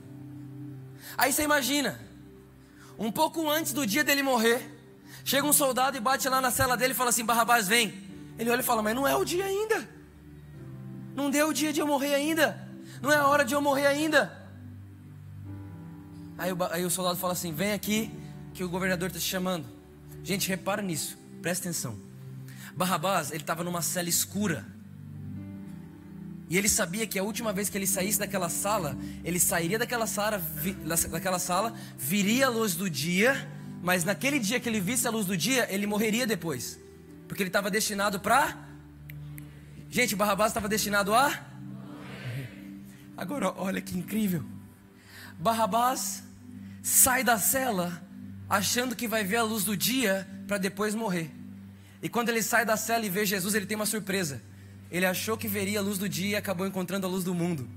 Aí você imagina, um pouco antes do dia dele morrer, Chega um soldado e bate lá na cela dele e fala assim: Barrabás, vem. Ele olha e fala: Mas não é o dia ainda. Não deu o dia de eu morrer ainda. Não é a hora de eu morrer ainda. Aí o, aí o soldado fala assim: Vem aqui, que o governador está te chamando. Gente, repara nisso, presta atenção. Barrabás, ele estava numa cela escura. E ele sabia que a última vez que ele saísse daquela sala, ele sairia daquela sala, vi, daquela sala, viria a luz do dia mas naquele dia que ele visse a luz do dia, ele morreria depois. Porque ele estava destinado para. Gente, Barrabás estava destinado a. Agora, olha que incrível. Barrabás sai da cela achando que vai ver a luz do dia para depois morrer. E quando ele sai da cela e vê Jesus, ele tem uma surpresa. Ele achou que veria a luz do dia e acabou encontrando a luz do mundo.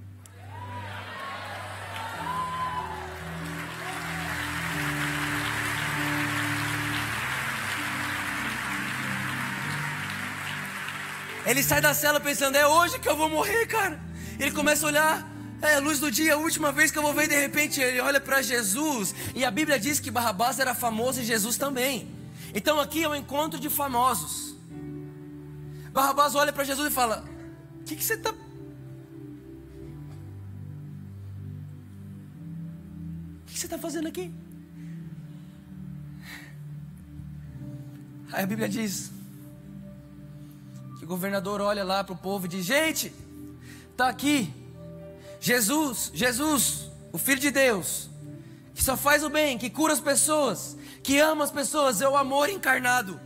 Ele sai da cela pensando, é hoje que eu vou morrer, cara. Ele começa a olhar, é a luz do dia, a última vez que eu vou ver, de repente ele olha para Jesus. E a Bíblia diz que Barrabás era famoso e Jesus também. Então aqui é um encontro de famosos. Barrabás olha para Jesus e fala: O que, que você está. O que você está fazendo aqui? Aí a Bíblia diz: o governador olha lá para o povo e diz: Gente, está aqui Jesus, Jesus, o Filho de Deus, que só faz o bem, que cura as pessoas, que ama as pessoas, é o amor encarnado.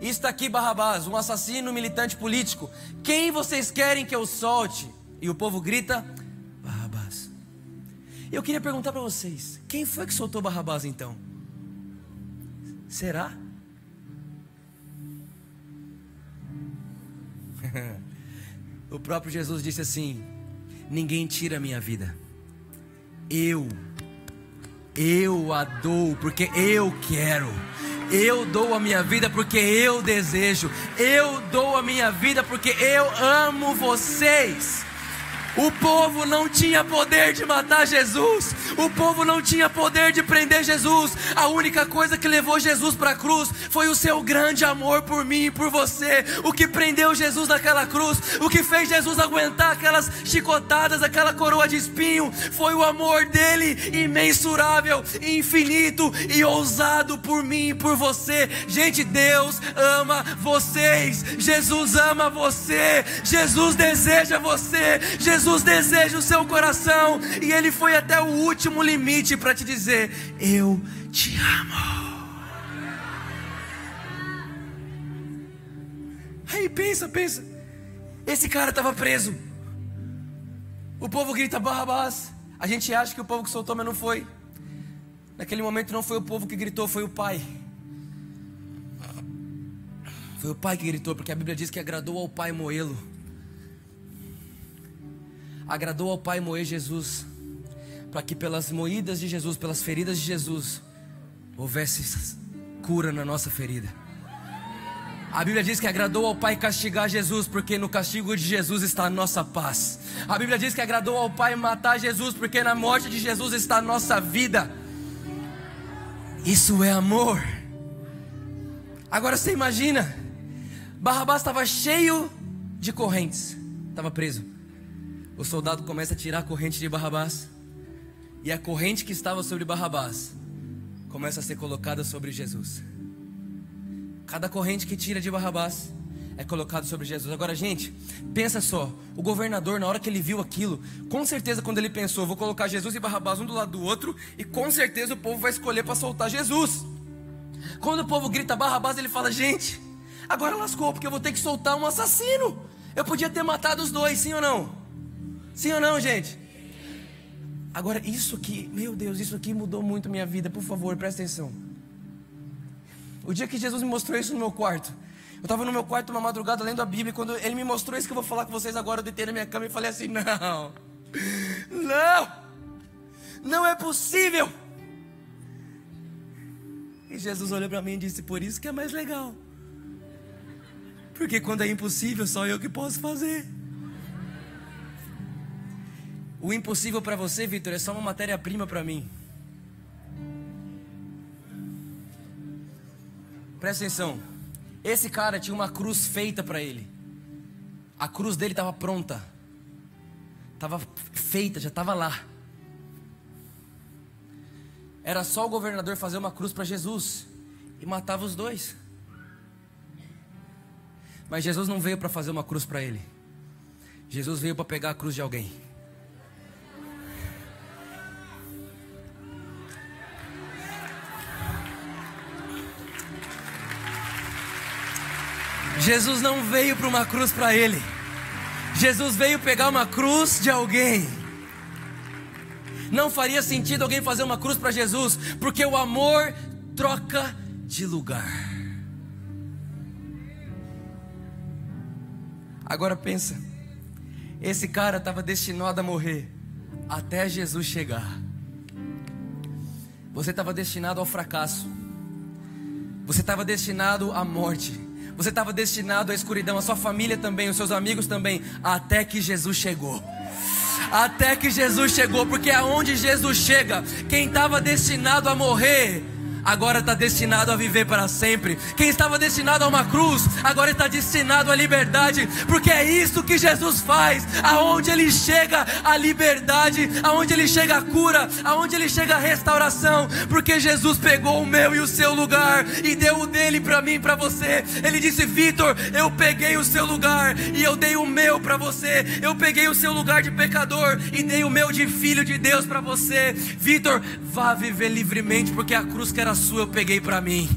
está aqui Barrabás, um assassino militante político. Quem vocês querem que eu solte? E o povo grita: Barrabás. Eu queria perguntar para vocês: quem foi que soltou Barrabás então? Será? o próprio Jesus disse assim: Ninguém tira a minha vida, eu, eu a dou, porque eu quero. Eu dou a minha vida porque eu desejo. Eu dou a minha vida porque eu amo vocês. O povo não tinha poder de matar Jesus, o povo não tinha poder de prender Jesus. A única coisa que levou Jesus para a cruz foi o seu grande amor por mim e por você. O que prendeu Jesus naquela cruz, o que fez Jesus aguentar aquelas chicotadas, aquela coroa de espinho, foi o amor dele imensurável, infinito e ousado por mim e por você. Gente, Deus ama vocês, Jesus ama você, Jesus deseja você, Jesus Jesus deseja o seu coração e ele foi até o último limite para te dizer: Eu te amo. Aí pensa, pensa. Esse cara estava preso. O povo grita Barrabás. A gente acha que o povo que soltou, mas não foi. Naquele momento não foi o povo que gritou, foi o pai. Foi o pai que gritou, porque a Bíblia diz que agradou ao pai moê-lo agradou ao Pai moer Jesus, para que pelas moídas de Jesus, pelas feridas de Jesus, houvesse cura na nossa ferida. A Bíblia diz que agradou ao Pai castigar Jesus, porque no castigo de Jesus está a nossa paz. A Bíblia diz que agradou ao Pai matar Jesus, porque na morte de Jesus está a nossa vida. Isso é amor. Agora você imagina, Barrabás estava cheio de correntes, estava preso o soldado começa a tirar a corrente de Barrabás. E a corrente que estava sobre Barrabás começa a ser colocada sobre Jesus. Cada corrente que tira de Barrabás é colocado sobre Jesus. Agora, gente, pensa só. O governador, na hora que ele viu aquilo, com certeza, quando ele pensou, vou colocar Jesus e Barrabás um do lado do outro, e com certeza o povo vai escolher para soltar Jesus. Quando o povo grita Barrabás, ele fala: gente, agora lascou, porque eu vou ter que soltar um assassino. Eu podia ter matado os dois, sim ou não? Sim ou não, gente? Agora, isso aqui, meu Deus, isso aqui mudou muito minha vida. Por favor, presta atenção. O dia que Jesus me mostrou isso no meu quarto, eu estava no meu quarto uma madrugada lendo a Bíblia. Quando ele me mostrou isso que eu vou falar com vocês agora, eu deitei na minha cama e falei assim: Não, não, não é possível. E Jesus olhou para mim e disse: Por isso que é mais legal. Porque quando é impossível, só eu que posso fazer. O impossível para você, Vitor, é só uma matéria-prima para mim. Presta atenção. Esse cara tinha uma cruz feita para ele. A cruz dele estava pronta. Estava feita, já estava lá. Era só o governador fazer uma cruz para Jesus e matava os dois. Mas Jesus não veio para fazer uma cruz para ele. Jesus veio para pegar a cruz de alguém. Jesus não veio para uma cruz para ele. Jesus veio pegar uma cruz de alguém. Não faria sentido alguém fazer uma cruz para Jesus, porque o amor troca de lugar. Agora pensa, esse cara estava destinado a morrer até Jesus chegar. Você estava destinado ao fracasso. Você estava destinado à morte. Você estava destinado à escuridão, a sua família também, os seus amigos também, até que Jesus chegou. Até que Jesus chegou, porque aonde Jesus chega, quem estava destinado a morrer, agora está destinado a viver para sempre. Quem estava destinado a uma cruz, agora está destinado à liberdade, porque é isso que Jesus faz. Aonde ele chega a liberdade, aonde ele chega a cura, aonde ele chega a restauração, porque Jesus pegou o meu e o seu lugar e deu o dele para mim e para você. Ele disse: Vitor, eu peguei o seu lugar e eu dei o meu para você. Eu peguei o seu lugar de pecador e dei o meu de filho de Deus para você. Vitor, vá viver livremente, porque a cruz que era sua eu peguei para mim.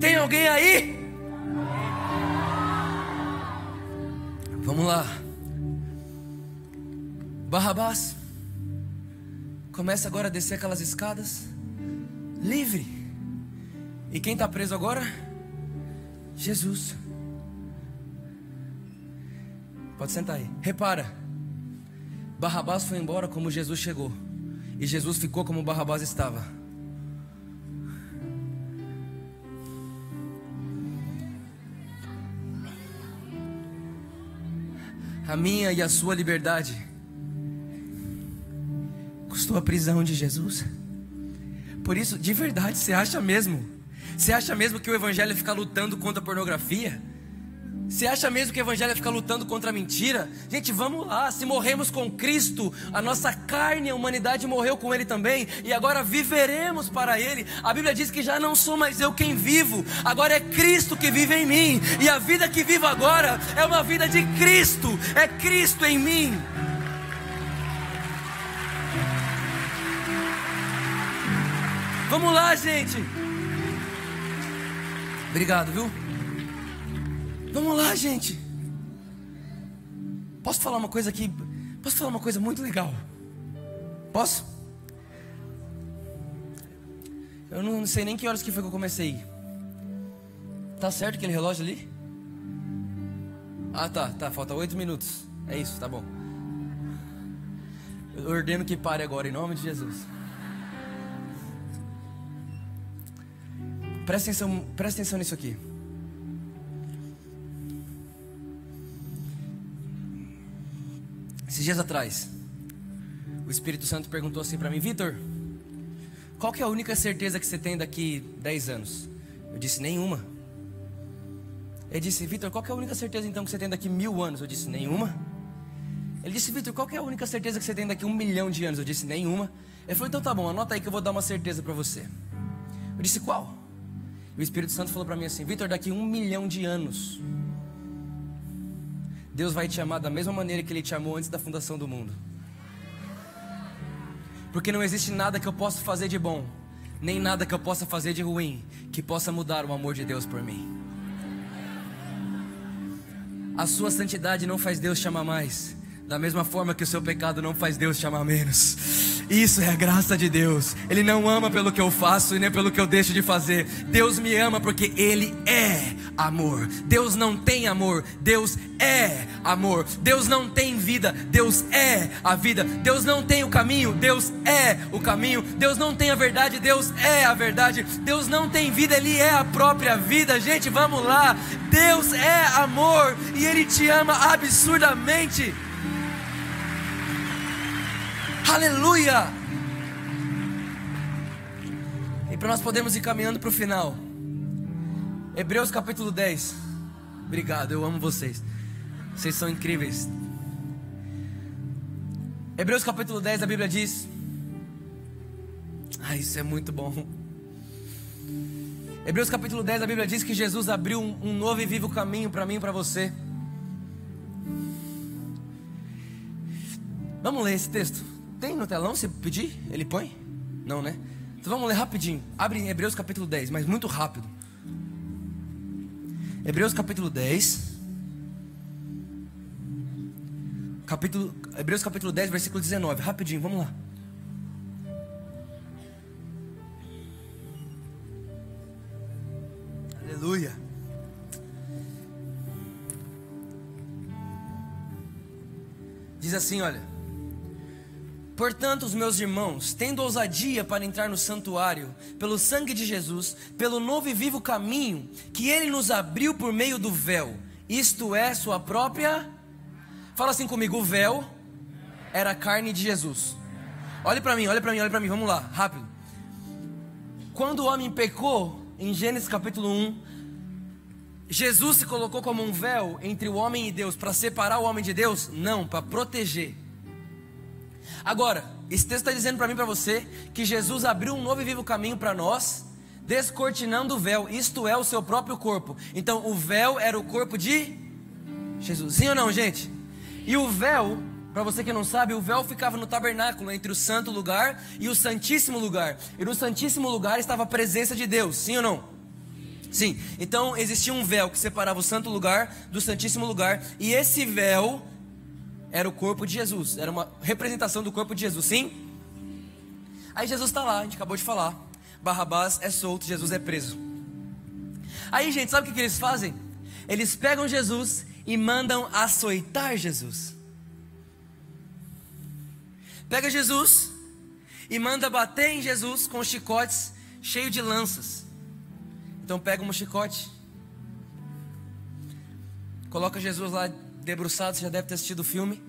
Tem alguém aí? Vamos lá. Barrabás. Começa agora a descer aquelas escadas. Livre. E quem está preso agora? Jesus. Pode sentar aí. Repara. Barrabás foi embora como Jesus chegou. E Jesus ficou como Barrabás estava. A minha e a sua liberdade custou a prisão de Jesus. Por isso, de verdade, você acha mesmo? Você acha mesmo que o evangelho é ficar lutando contra a pornografia? Você acha mesmo que o evangelho é ficar lutando contra a mentira? Gente, vamos lá. Se morremos com Cristo, a nossa carne, a humanidade morreu com Ele também, e agora viveremos para Ele. A Bíblia diz que já não sou mais eu quem vivo, agora é Cristo que vive em mim, e a vida que vivo agora é uma vida de Cristo, é Cristo em mim. Vamos lá, gente. Obrigado, viu? Vamos lá, gente. Posso falar uma coisa aqui? Posso falar uma coisa muito legal? Posso? Eu não sei nem que horas que foi que eu comecei. Tá certo aquele relógio ali? Ah, tá, tá. Falta oito minutos. É isso, tá bom. Eu ordeno que pare agora, em nome de Jesus. Presta atenção, presta atenção nisso aqui. Esses dias atrás, o Espírito Santo perguntou assim para mim, Vitor, qual que é a única certeza que você tem daqui 10 anos? Eu disse, nenhuma. Ele disse, Vitor, qual que é a única certeza então que você tem daqui mil anos? Eu disse, nenhuma. Ele disse, Vitor, qual que é a única certeza que você tem daqui um milhão de anos? Eu disse, nenhuma. Ele falou, então tá bom, anota aí que eu vou dar uma certeza para você. Eu disse, qual? E o Espírito Santo falou para mim assim, Vitor, daqui um milhão de anos, Deus vai te amar da mesma maneira que Ele te amou antes da fundação do mundo. Porque não existe nada que eu possa fazer de bom, nem nada que eu possa fazer de ruim, que possa mudar o amor de Deus por mim. A sua santidade não faz Deus te amar mais, da mesma forma que o seu pecado não faz Deus te amar menos. Isso é a graça de Deus. Ele não ama pelo que eu faço e nem pelo que eu deixo de fazer. Deus me ama porque Ele é amor. Deus não tem amor, Deus é amor. Deus não tem vida, Deus é a vida. Deus não tem o caminho, Deus é o caminho. Deus não tem a verdade, Deus é a verdade. Deus não tem vida, Ele é a própria vida. Gente, vamos lá. Deus é amor e Ele te ama absurdamente. Aleluia! E para nós podermos ir caminhando para o final. Hebreus capítulo 10. Obrigado, eu amo vocês. Vocês são incríveis. Hebreus capítulo 10, a Bíblia diz. Ah, isso é muito bom. Hebreus capítulo 10, a Bíblia diz que Jesus abriu um, um novo e vivo caminho para mim e para você. Vamos ler esse texto. Tem no telão se pedir? Ele põe? Não, né? Então vamos ler rapidinho. Abre em Hebreus capítulo 10, mas muito rápido. Hebreus capítulo 10. Capítulo, Hebreus capítulo 10, versículo 19. Rapidinho, vamos lá. Aleluia. Diz assim, olha. Portanto, os meus irmãos, tendo ousadia para entrar no santuário, pelo sangue de Jesus, pelo novo e vivo caminho que ele nos abriu por meio do véu, isto é, sua própria. Fala assim comigo: o véu era a carne de Jesus. Olhe para mim, olhe para mim, olhe para mim, vamos lá, rápido. Quando o homem pecou, em Gênesis capítulo 1, Jesus se colocou como um véu entre o homem e Deus para separar o homem de Deus? Não, para proteger. Agora, esse texto está dizendo para mim para você que Jesus abriu um novo e vivo caminho para nós, descortinando o véu, isto é, o seu próprio corpo. Então, o véu era o corpo de Jesus. Sim ou não, gente? E o véu, para você que não sabe, o véu ficava no tabernáculo entre o santo lugar e o santíssimo lugar. E no santíssimo lugar estava a presença de Deus. Sim ou não? Sim, então existia um véu que separava o santo lugar do santíssimo lugar, e esse véu era o corpo de Jesus, era uma representação do corpo de Jesus, sim? Aí Jesus está lá, a gente acabou de falar. Barrabás é solto, Jesus é preso. Aí, gente, sabe o que, que eles fazem? Eles pegam Jesus e mandam açoitar Jesus. Pega Jesus e manda bater em Jesus com chicotes cheios de lanças. Então pega um chicote, coloca Jesus lá debruçado, você já deve ter assistido o filme,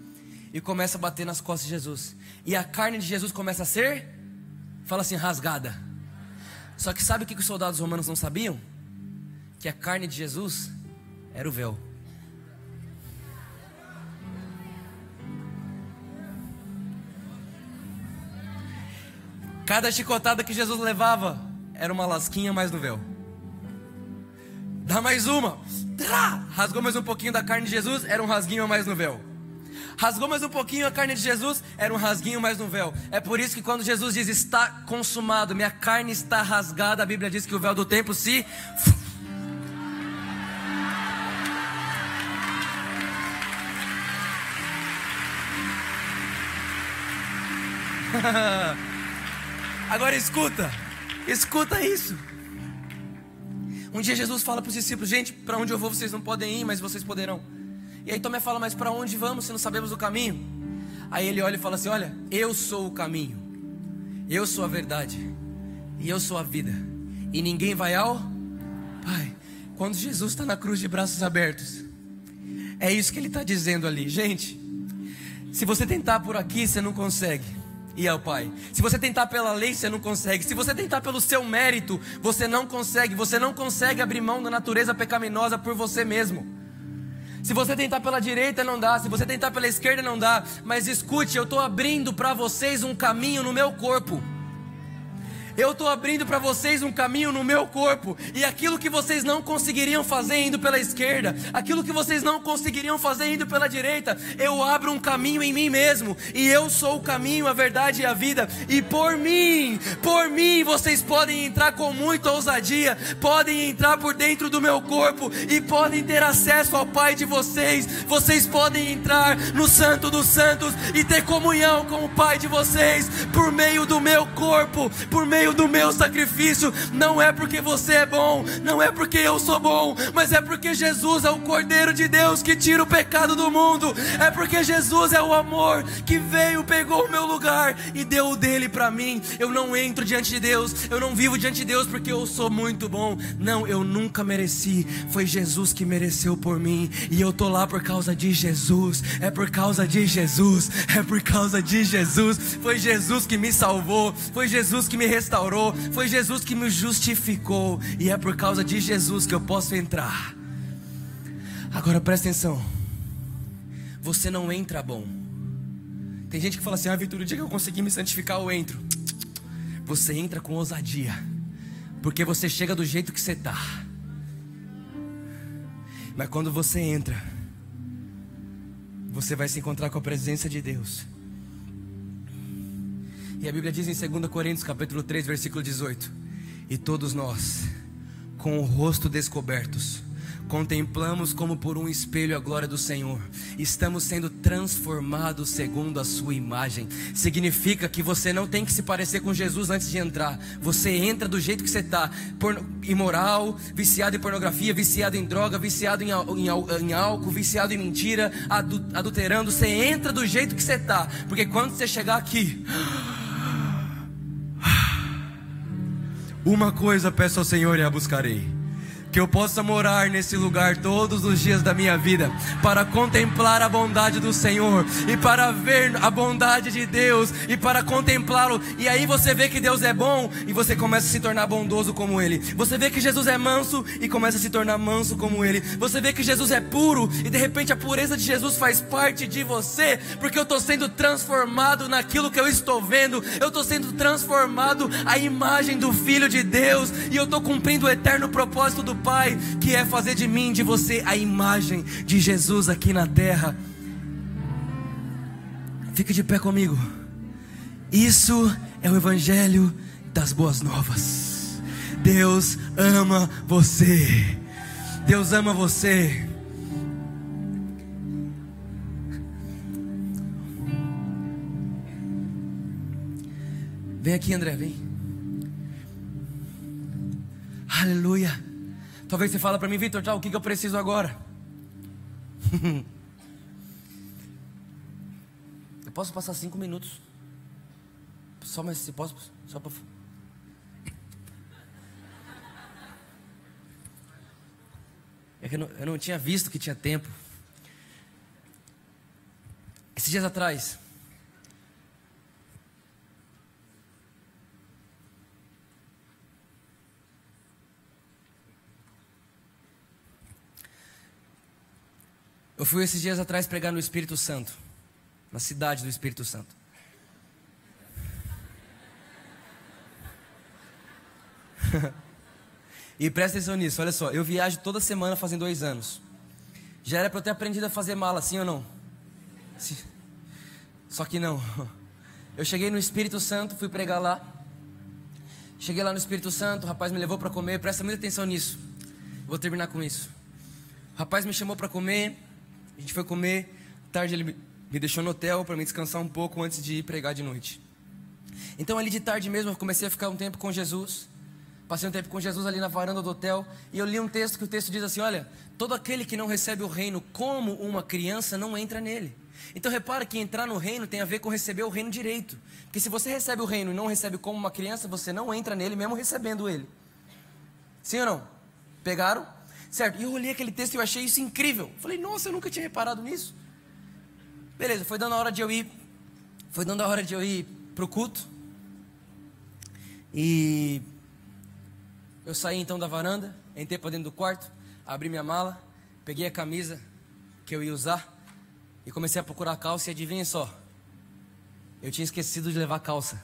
e começa a bater nas costas de Jesus. E a carne de Jesus começa a ser, fala assim, rasgada. Só que sabe o que os soldados romanos não sabiam? Que a carne de Jesus era o véu. Cada chicotada que Jesus levava era uma lasquinha mais no véu. Dá mais uma. Rasgou mais um pouquinho da carne de Jesus, era um rasguinho a mais no véu. Rasgou mais um pouquinho a carne de Jesus, era um rasguinho mais no véu. É por isso que quando Jesus diz está consumado, minha carne está rasgada, a Bíblia diz que o véu do tempo se Agora escuta, escuta isso. Um dia Jesus fala para os discípulos: Gente, para onde eu vou vocês não podem ir, mas vocês poderão. E aí Tomé fala: Mas para onde vamos se não sabemos o caminho? Aí ele olha e fala assim: Olha, eu sou o caminho, eu sou a verdade, e eu sou a vida, e ninguém vai ao Pai. Quando Jesus está na cruz de braços abertos, é isso que ele está dizendo ali, gente. Se você tentar por aqui, você não consegue e ao Pai. Se você tentar pela lei, você não consegue. Se você tentar pelo seu mérito, você não consegue. Você não consegue abrir mão da natureza pecaminosa por você mesmo. Se você tentar pela direita, não dá. Se você tentar pela esquerda, não dá. Mas escute, eu estou abrindo para vocês um caminho no meu corpo. Eu estou abrindo para vocês um caminho no meu corpo, e aquilo que vocês não conseguiriam fazer indo pela esquerda, aquilo que vocês não conseguiriam fazer indo pela direita, eu abro um caminho em mim mesmo, e eu sou o caminho, a verdade e a vida, e por mim, por mim, vocês podem entrar com muita ousadia, podem entrar por dentro do meu corpo e podem ter acesso ao Pai de vocês, vocês podem entrar no Santo dos Santos e ter comunhão com o Pai de vocês por meio do meu corpo, por meio meio do meu sacrifício. Não é porque você é bom, não é porque eu sou bom, mas é porque Jesus é o Cordeiro de Deus que tira o pecado do mundo. É porque Jesus é o amor que veio, pegou o meu lugar e deu o dele para mim. Eu não entro diante de Deus, eu não vivo diante de Deus porque eu sou muito bom. Não, eu nunca mereci. Foi Jesus que mereceu por mim e eu tô lá por causa de Jesus. É por causa de Jesus. É por causa de Jesus. Foi Jesus que me salvou. Foi Jesus que me restaurou restaurou, foi Jesus que me justificou, e é por causa de Jesus que eu posso entrar. Agora presta atenção: você não entra bom. Tem gente que fala assim: Ah, Vitor, o dia que eu conseguir me santificar, eu entro. Você entra com ousadia, porque você chega do jeito que você está. Mas quando você entra, você vai se encontrar com a presença de Deus. E a Bíblia diz em 2 Coríntios capítulo 3, versículo 18: E todos nós, com o rosto descobertos, contemplamos como por um espelho a glória do Senhor, estamos sendo transformados segundo a sua imagem. Significa que você não tem que se parecer com Jesus antes de entrar. Você entra do jeito que você está, imoral, viciado em pornografia, viciado em droga, viciado em, em, em álcool, viciado em mentira, adulterando. Você entra do jeito que você está, porque quando você chegar aqui Uma coisa peço ao Senhor e a buscarei que eu possa morar nesse lugar todos os dias da minha vida, para contemplar a bondade do Senhor e para ver a bondade de Deus e para contemplá-lo. E aí você vê que Deus é bom e você começa a se tornar bondoso como Ele. Você vê que Jesus é manso e começa a se tornar manso como Ele. Você vê que Jesus é puro e de repente a pureza de Jesus faz parte de você, porque eu estou sendo transformado naquilo que eu estou vendo. Eu estou sendo transformado à imagem do Filho de Deus e eu estou cumprindo o eterno propósito do Pai, que é fazer de mim, de você, a imagem de Jesus aqui na terra. Fique de pé comigo. Isso é o Evangelho das Boas Novas. Deus ama você. Deus ama você. Vem aqui, André, vem. Aleluia. Talvez você fale para mim, Vitor, tá, o que, que eu preciso agora? eu posso passar cinco minutos. Só mais se posso, só para É que eu não, eu não tinha visto que tinha tempo. Esses dias atrás, Eu fui esses dias atrás pregar no Espírito Santo, na cidade do Espírito Santo. e presta atenção nisso, olha só, eu viajo toda semana fazem dois anos. Já era para eu ter aprendido a fazer mala, sim ou não? Sim. Só que não. Eu cheguei no Espírito Santo, fui pregar lá. Cheguei lá no Espírito Santo, o rapaz me levou para comer, presta muita atenção nisso. Vou terminar com isso. O rapaz me chamou para comer, a gente foi comer, tarde ele me deixou no hotel para me descansar um pouco antes de ir pregar de noite. Então ali de tarde mesmo eu comecei a ficar um tempo com Jesus. Passei um tempo com Jesus ali na varanda do hotel e eu li um texto que o texto diz assim: Olha, todo aquele que não recebe o reino como uma criança não entra nele. Então repara que entrar no reino tem a ver com receber o reino direito. Porque se você recebe o reino e não recebe como uma criança, você não entra nele mesmo recebendo ele. Sim ou não? Pegaram? Certo? E eu olhei aquele texto e eu achei isso incrível. Falei, nossa, eu nunca tinha reparado nisso. Beleza, foi dando a hora de eu ir. Foi dando a hora de eu ir pro culto. E eu saí então da varanda, entrei para dentro do quarto, abri minha mala, peguei a camisa que eu ia usar e comecei a procurar calça e adivinha só. Eu tinha esquecido de levar calça.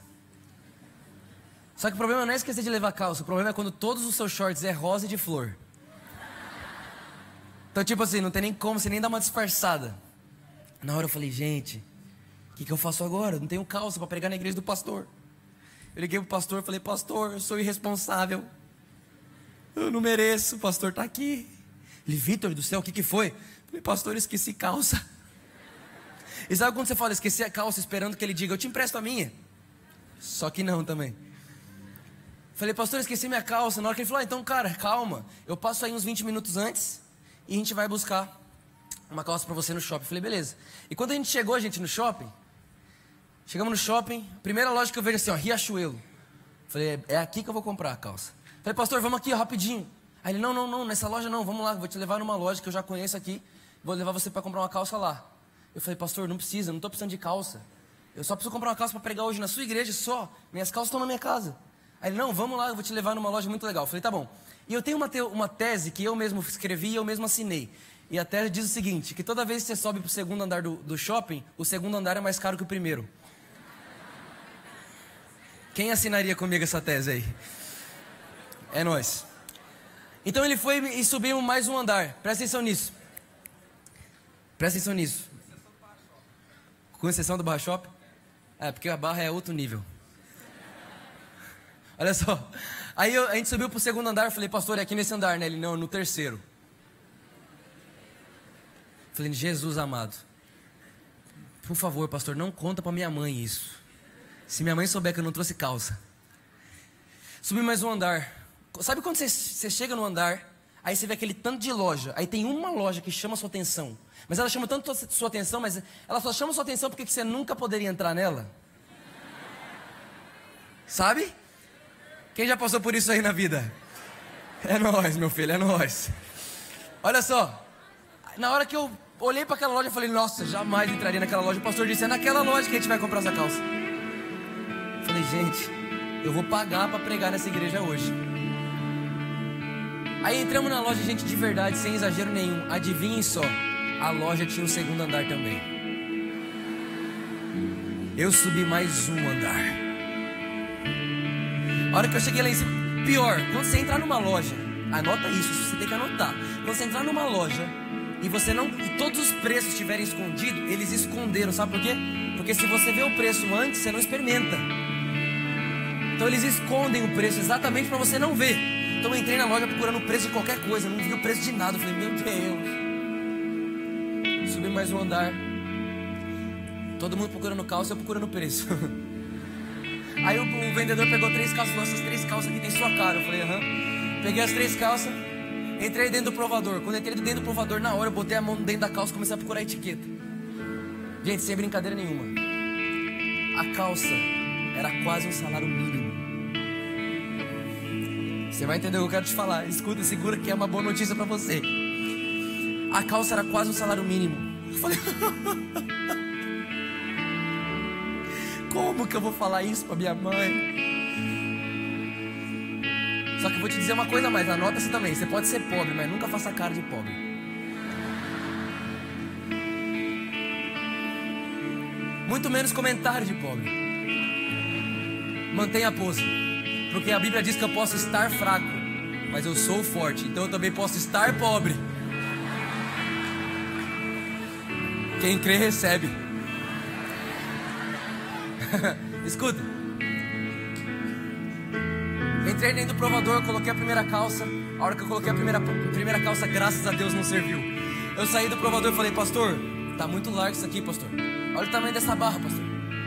Só que o problema não é esquecer de levar calça, o problema é quando todos os seus shorts é rosa e de flor. Então, tipo assim, não tem nem como você nem dar uma disfarçada. Na hora eu falei, gente, o que, que eu faço agora? Eu não tenho calça para pregar na igreja do pastor. Eu liguei pro pastor falei, pastor, eu sou irresponsável. Eu não mereço, o pastor está aqui. Ele, Vitor do céu, o que, que foi? Eu falei, pastor, eu esqueci calça. E sabe quando você fala, esqueci a calça, esperando que ele diga, eu te empresto a minha? Só que não também. Falei, pastor, esqueci minha calça. Na hora que ele falou, ah, então, cara, calma. Eu passo aí uns 20 minutos antes e a gente vai buscar uma calça para você no shopping. Falei, beleza. E quando a gente chegou, gente, no shopping, chegamos no shopping, primeira loja que eu vejo assim, ó, Riachuelo. Falei, é aqui que eu vou comprar a calça. Falei, pastor, vamos aqui, rapidinho. Aí ele, não, não, não, nessa loja não, vamos lá, vou te levar numa loja que eu já conheço aqui, vou levar você para comprar uma calça lá. Eu falei, pastor, não precisa, não estou precisando de calça. Eu só preciso comprar uma calça para pregar hoje na sua igreja só. Minhas calças estão na minha casa. Aí ele, não, vamos lá, eu vou te levar numa loja muito legal. Eu falei, tá bom. E eu tenho uma, te uma tese que eu mesmo escrevi e eu mesmo assinei. E a tese diz o seguinte: que toda vez que você sobe para o segundo andar do, do shopping, o segundo andar é mais caro que o primeiro. Quem assinaria comigo essa tese aí? É nós. Então ele foi e subiu mais um andar. Presta atenção nisso. Presta atenção nisso. Com exceção do barra shop? É, porque a barra é outro nível. Olha só. Aí eu, a gente subiu pro segundo andar, eu falei, pastor, é aqui nesse andar, né? Ele, não, no terceiro. Falei, Jesus amado, por favor, pastor, não conta para minha mãe isso. Se minha mãe souber que eu não trouxe calça. Subi mais um andar. Sabe quando você, você chega no andar, aí você vê aquele tanto de loja, aí tem uma loja que chama sua atenção. Mas ela chama tanto sua atenção, mas ela só chama sua atenção porque você nunca poderia entrar nela. Sabe? Quem já passou por isso aí na vida? É nós, meu filho, é nós. Olha só, na hora que eu olhei para aquela loja, eu falei, nossa, jamais entraria naquela loja. O pastor disse, é naquela loja que a gente vai comprar essa calça. Eu falei, gente, eu vou pagar para pregar nessa igreja hoje. Aí entramos na loja, gente, de verdade, sem exagero nenhum. Adivinhem só, a loja tinha um segundo andar também. Eu subi mais um andar. A hora que eu cheguei lá em cima, pior, quando você entrar numa loja, anota isso, você tem que anotar. Quando você entrar numa loja e você não e todos os preços estiverem escondidos, eles esconderam, sabe por quê? Porque se você vê o preço antes, você não experimenta. Então eles escondem o preço exatamente para você não ver. Então eu entrei na loja procurando o preço de qualquer coisa, não vi o preço de nada. Eu falei, meu Deus. Subi mais um andar. Todo mundo procurando calça, eu procurando preço. Aí o, o, vendedor pegou três calças, falou, essas três calças aqui tem sua cara. Eu falei, aham. Peguei as três calças, entrei dentro do provador. Quando entrei dentro do provador, na hora eu botei a mão dentro da calça e comecei a procurar a etiqueta. Gente, sem brincadeira nenhuma. A calça era quase um salário mínimo. Você vai entender o que eu quero te falar. Escuta, segura que é uma boa notícia para você. A calça era quase um salário mínimo. Eu falei, como que eu vou falar isso para minha mãe? Só que eu vou te dizer uma coisa mais, anota-se também. Você pode ser pobre, mas nunca faça cara de pobre. Muito menos comentário de pobre. Mantenha a pose. Porque a Bíblia diz que eu posso estar fraco, mas eu sou forte, então eu também posso estar pobre. Quem crê recebe. Escuta. Entrei dentro do provador, coloquei a primeira calça. A hora que eu coloquei a primeira, primeira calça, graças a Deus não serviu. Eu saí do provador e falei, pastor, tá muito largo isso aqui, pastor. Olha o tamanho dessa barra, pastor.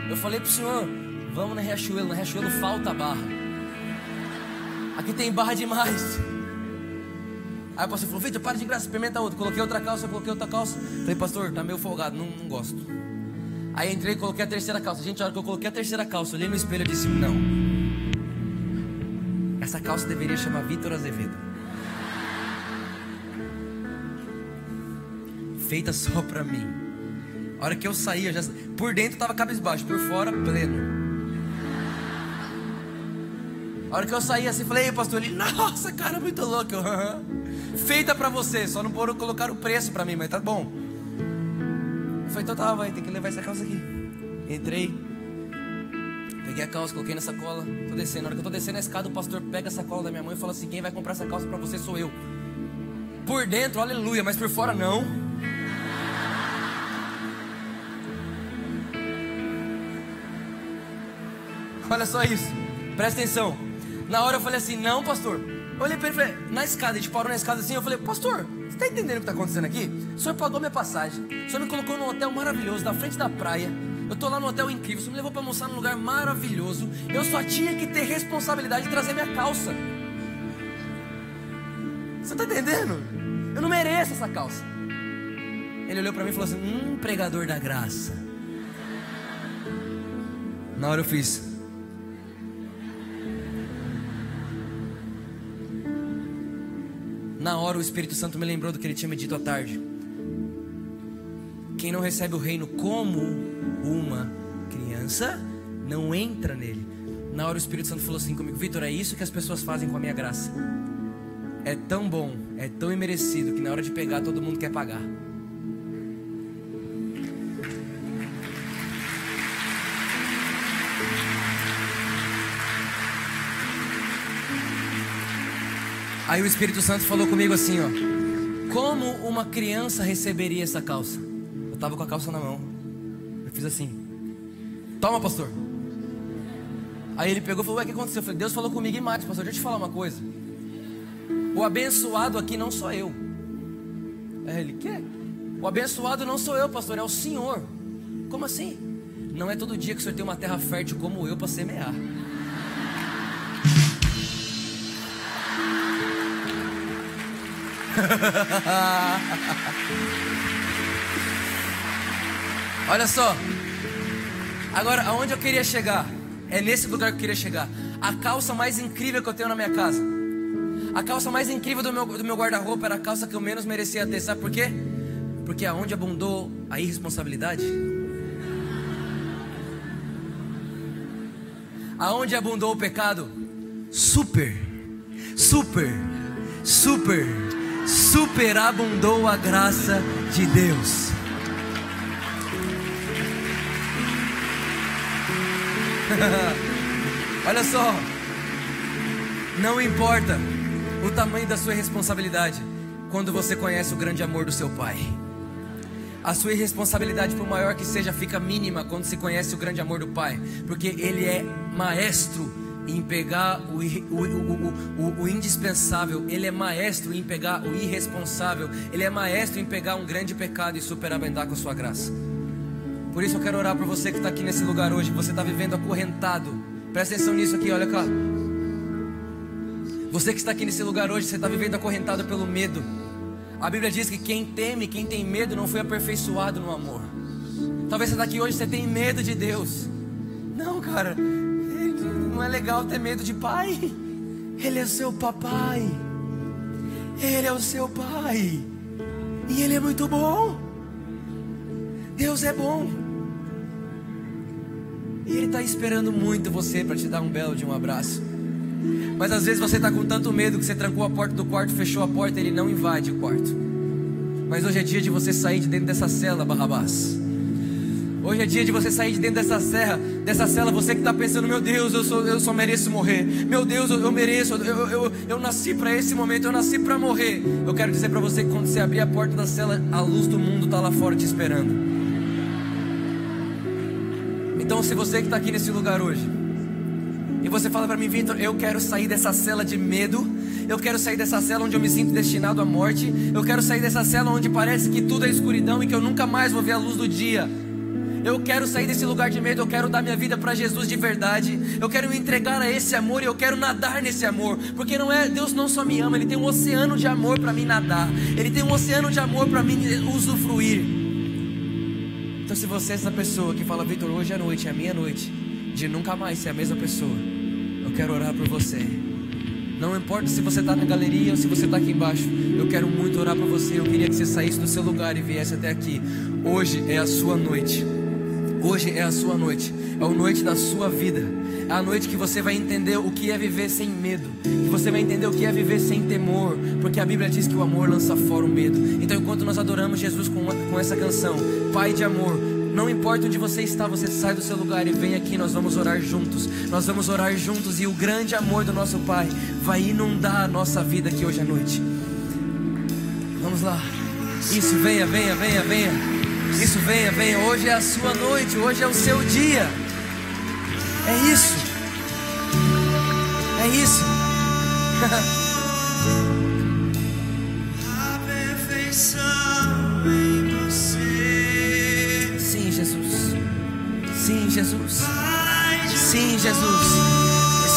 Eu falei pro senhor, vamos na Riachuelo, na Riachuelo falta barra. Aqui tem barra demais. Aí o pastor falou, Vitor, para de graça, experimenta outra. Coloquei outra calça, coloquei outra calça. Falei, pastor, tá meio folgado, não, não gosto. Aí entrei e coloquei a terceira calça. Gente, a hora que eu coloquei a terceira calça, olhei no espelho e disse, não. Essa calça deveria chamar Vitor Azevedo. Feita só pra mim. A hora que eu saí, eu já... por dentro tava cabisbaixo, por fora pleno. A hora que eu saí assim, falei, Ei, pastor, ele, nossa, cara, muito louco. Feita pra você, só não foram colocar o preço pra mim, mas tá bom. Falei, então tá, vai, tem que levar essa calça aqui. Entrei, peguei a calça, coloquei na sacola, tô descendo. Na hora que eu tô descendo a escada, o pastor pega a sacola da minha mãe e fala assim: quem vai comprar essa calça pra você sou eu. Por dentro, aleluia, mas por fora não. Olha só isso, presta atenção. Na hora eu falei assim: não, pastor. Eu olhei pra ele e falei: na escada, a gente parou na escada assim. Eu falei: pastor, você tá entendendo o que tá acontecendo aqui? O senhor pagou minha passagem, o senhor me colocou num hotel maravilhoso, na frente da praia. Eu tô lá no hotel incrível, você me levou para almoçar num lugar maravilhoso. Eu só tinha que ter responsabilidade de trazer minha calça. Você tá entendendo? Eu não mereço essa calça. Ele olhou para mim e falou assim: Hum, pregador da graça. Na hora eu fiz. Na hora o Espírito Santo me lembrou do que ele tinha me dito à tarde. Quem não recebe o reino como uma criança, não entra nele. Na hora o Espírito Santo falou assim comigo: Vitor, é isso que as pessoas fazem com a minha graça. É tão bom, é tão imerecido que na hora de pegar todo mundo quer pagar. Aí o Espírito Santo falou comigo assim, ó. Como uma criança receberia essa calça? Eu tava com a calça na mão. Eu fiz assim. Toma, pastor. Aí ele pegou e falou: Ué, o que aconteceu? Eu falei: Deus falou comigo e mais, pastor. Deixa eu te falar uma coisa. O abençoado aqui não sou eu. Aí ele: Quê? O abençoado não sou eu, pastor, é o Senhor. Como assim? Não é todo dia que o senhor tem uma terra fértil como eu para semear. Olha só. Agora, aonde eu queria chegar? É nesse lugar que eu queria chegar. A calça mais incrível que eu tenho na minha casa. A calça mais incrível do meu, do meu guarda-roupa era a calça que eu menos merecia ter. Sabe por quê? Porque aonde abundou a irresponsabilidade, aonde abundou o pecado, super, super, super, superabundou a graça de Deus. Olha só, não importa o tamanho da sua responsabilidade quando você conhece o grande amor do seu Pai. A sua irresponsabilidade, por maior que seja, fica mínima quando se conhece o grande amor do Pai, porque Ele é maestro em pegar o, o, o, o, indispensável, Ele é maestro em pegar o irresponsável, Ele é maestro em pegar um grande pecado e superabundar com a sua graça. Por isso eu quero orar por você que está aqui nesse lugar hoje, você está vivendo acorrentado. Presta atenção nisso aqui, olha cá. Você que está aqui nesse lugar hoje, você está vivendo acorrentado pelo medo. A Bíblia diz que quem teme, quem tem medo, não foi aperfeiçoado no amor. Talvez você está aqui hoje, você tem medo de Deus. Não, cara, é legal ter medo de pai. Ele é seu papai. Ele é o seu pai. E ele é muito bom. Deus é bom. E ele está esperando muito você para te dar um belo de um abraço. Mas às vezes você está com tanto medo que você trancou a porta do quarto, fechou a porta, ele não invade o quarto. Mas hoje é dia de você sair de dentro dessa cela, Barrabás. Hoje é dia de você sair de dentro dessa serra, dessa cela, você que está pensando, meu Deus, eu, sou, eu só mereço morrer. Meu Deus, eu, eu mereço, eu, eu, eu nasci para esse momento, eu nasci para morrer. Eu quero dizer para você que quando você abrir a porta da cela, a luz do mundo está lá fora te esperando. Então, se você que está aqui nesse lugar hoje, e você fala para mim, Vitor, eu quero sair dessa cela de medo, eu quero sair dessa cela onde eu me sinto destinado à morte, eu quero sair dessa cela onde parece que tudo é escuridão e que eu nunca mais vou ver a luz do dia. Eu quero sair desse lugar de medo, eu quero dar minha vida para Jesus de verdade. Eu quero me entregar a esse amor e eu quero nadar nesse amor, porque não é Deus não só me ama, ele tem um oceano de amor para mim nadar. Ele tem um oceano de amor para mim usufruir. Então se você é essa pessoa que fala, Vitor, hoje é noite, é a minha noite, de nunca mais ser a mesma pessoa, eu quero orar por você. Não importa se você está na galeria ou se você está aqui embaixo, eu quero muito orar por você. Eu queria que você saísse do seu lugar e viesse até aqui. Hoje é a sua noite. Hoje é a sua noite, é a noite da sua vida. É a noite que você vai entender o que é viver sem medo, que você vai entender o que é viver sem temor, porque a Bíblia diz que o amor lança fora o medo. Então, enquanto nós adoramos Jesus com, com essa canção, Pai de amor, não importa onde você está, você sai do seu lugar e vem aqui, nós vamos orar juntos. Nós vamos orar juntos e o grande amor do nosso Pai vai inundar a nossa vida aqui hoje à noite. Vamos lá. Isso, venha, venha, venha, venha. Isso, venha, venha. Hoje é a sua noite, hoje é o seu dia. É isso. É isso. a perfeição em você. Sim, Jesus. Sim, Jesus. Sim, Jesus.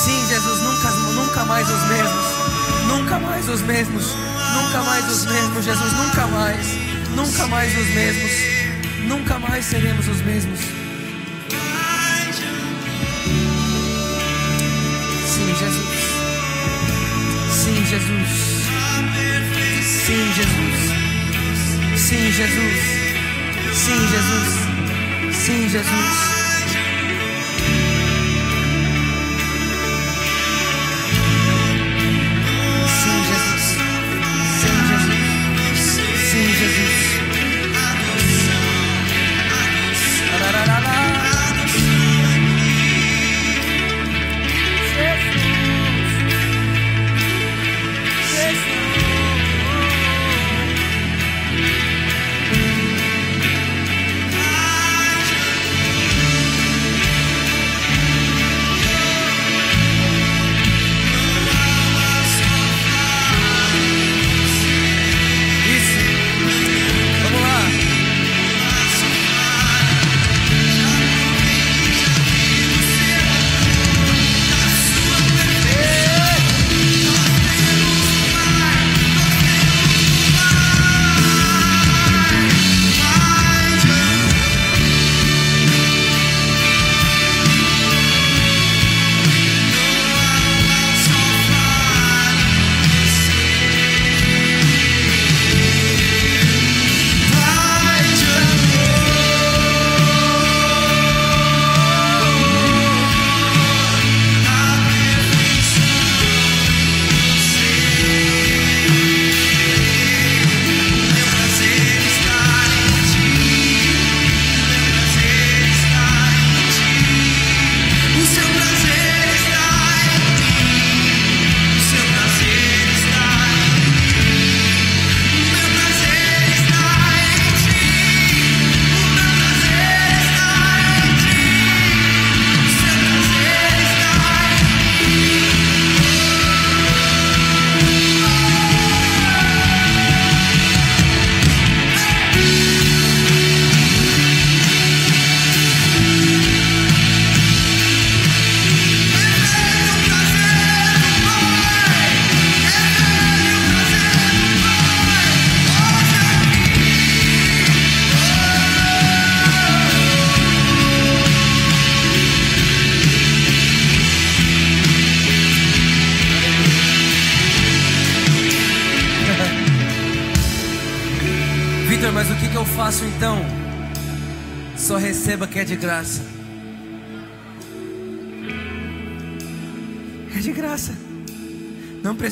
Sim, Jesus. Nunca, nunca mais os mesmos. Nunca mais os mesmos. Nunca mais os mesmos, Jesus. Nunca mais. Nunca mais os mesmos nunca mais seremos os mesmos. Sim, Jesus. Sim, Jesus. Sim, Jesus. Sim, Jesus. Sim, Jesus. Sim, Jesus.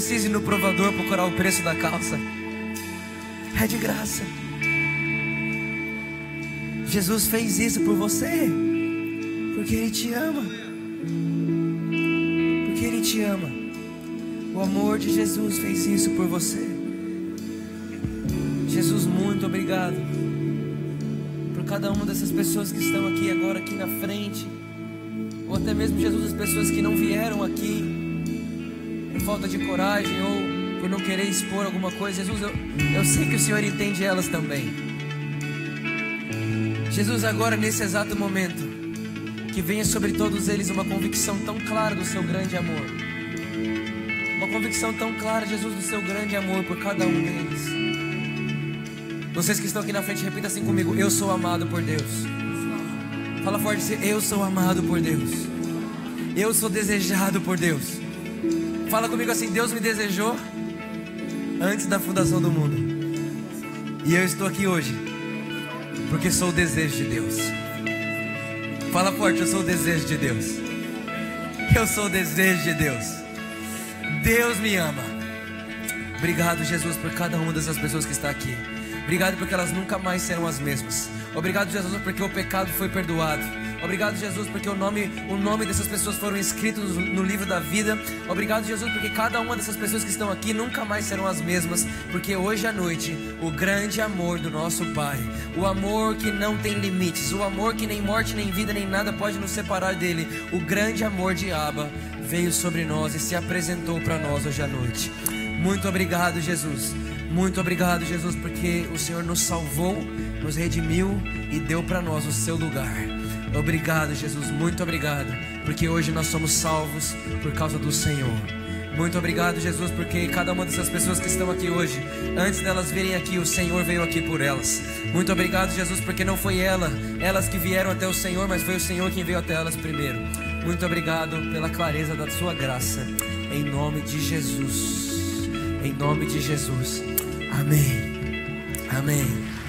Não precise ir no provador procurar o preço da calça. É de graça. Jesus fez isso por você. Porque Ele te ama. Porque Ele te ama. O amor de Jesus fez isso por você. Jesus, muito obrigado por cada uma dessas pessoas que estão aqui agora, aqui na frente, ou até mesmo, Jesus, as pessoas que não vieram aqui falta de coragem ou por não querer expor alguma coisa. Jesus, eu, eu sei que o Senhor entende elas também. Jesus, agora nesse exato momento, que venha sobre todos eles uma convicção tão clara do seu grande amor. Uma convicção tão clara, Jesus, do seu grande amor por cada um deles. Vocês que estão aqui na frente, repita assim comigo: Eu sou amado por Deus. Fala forte Eu sou amado por Deus. Eu sou desejado por Deus. Fala comigo assim: Deus me desejou antes da fundação do mundo. E eu estou aqui hoje porque sou o desejo de Deus. Fala forte: Eu sou o desejo de Deus. Eu sou o desejo de Deus. Deus me ama. Obrigado, Jesus, por cada uma dessas pessoas que está aqui. Obrigado porque elas nunca mais serão as mesmas. Obrigado, Jesus, porque o pecado foi perdoado. Obrigado, Jesus, porque o nome, o nome dessas pessoas foram escritos no livro da vida. Obrigado, Jesus, porque cada uma dessas pessoas que estão aqui nunca mais serão as mesmas. Porque hoje à noite, o grande amor do nosso Pai, o amor que não tem limites, o amor que nem morte, nem vida, nem nada pode nos separar dele, o grande amor de Abba veio sobre nós e se apresentou para nós hoje à noite. Muito obrigado, Jesus. Muito obrigado, Jesus, porque o Senhor nos salvou, nos redimiu e deu para nós o seu lugar. Obrigado, Jesus, muito obrigado, porque hoje nós somos salvos por causa do Senhor. Muito obrigado, Jesus, porque cada uma dessas pessoas que estão aqui hoje, antes delas virem aqui, o Senhor veio aqui por elas. Muito obrigado, Jesus, porque não foi ela, elas que vieram até o Senhor, mas foi o Senhor quem veio até elas primeiro. Muito obrigado pela clareza da sua graça, em nome de Jesus. Em nome de Jesus. Amém. Amém.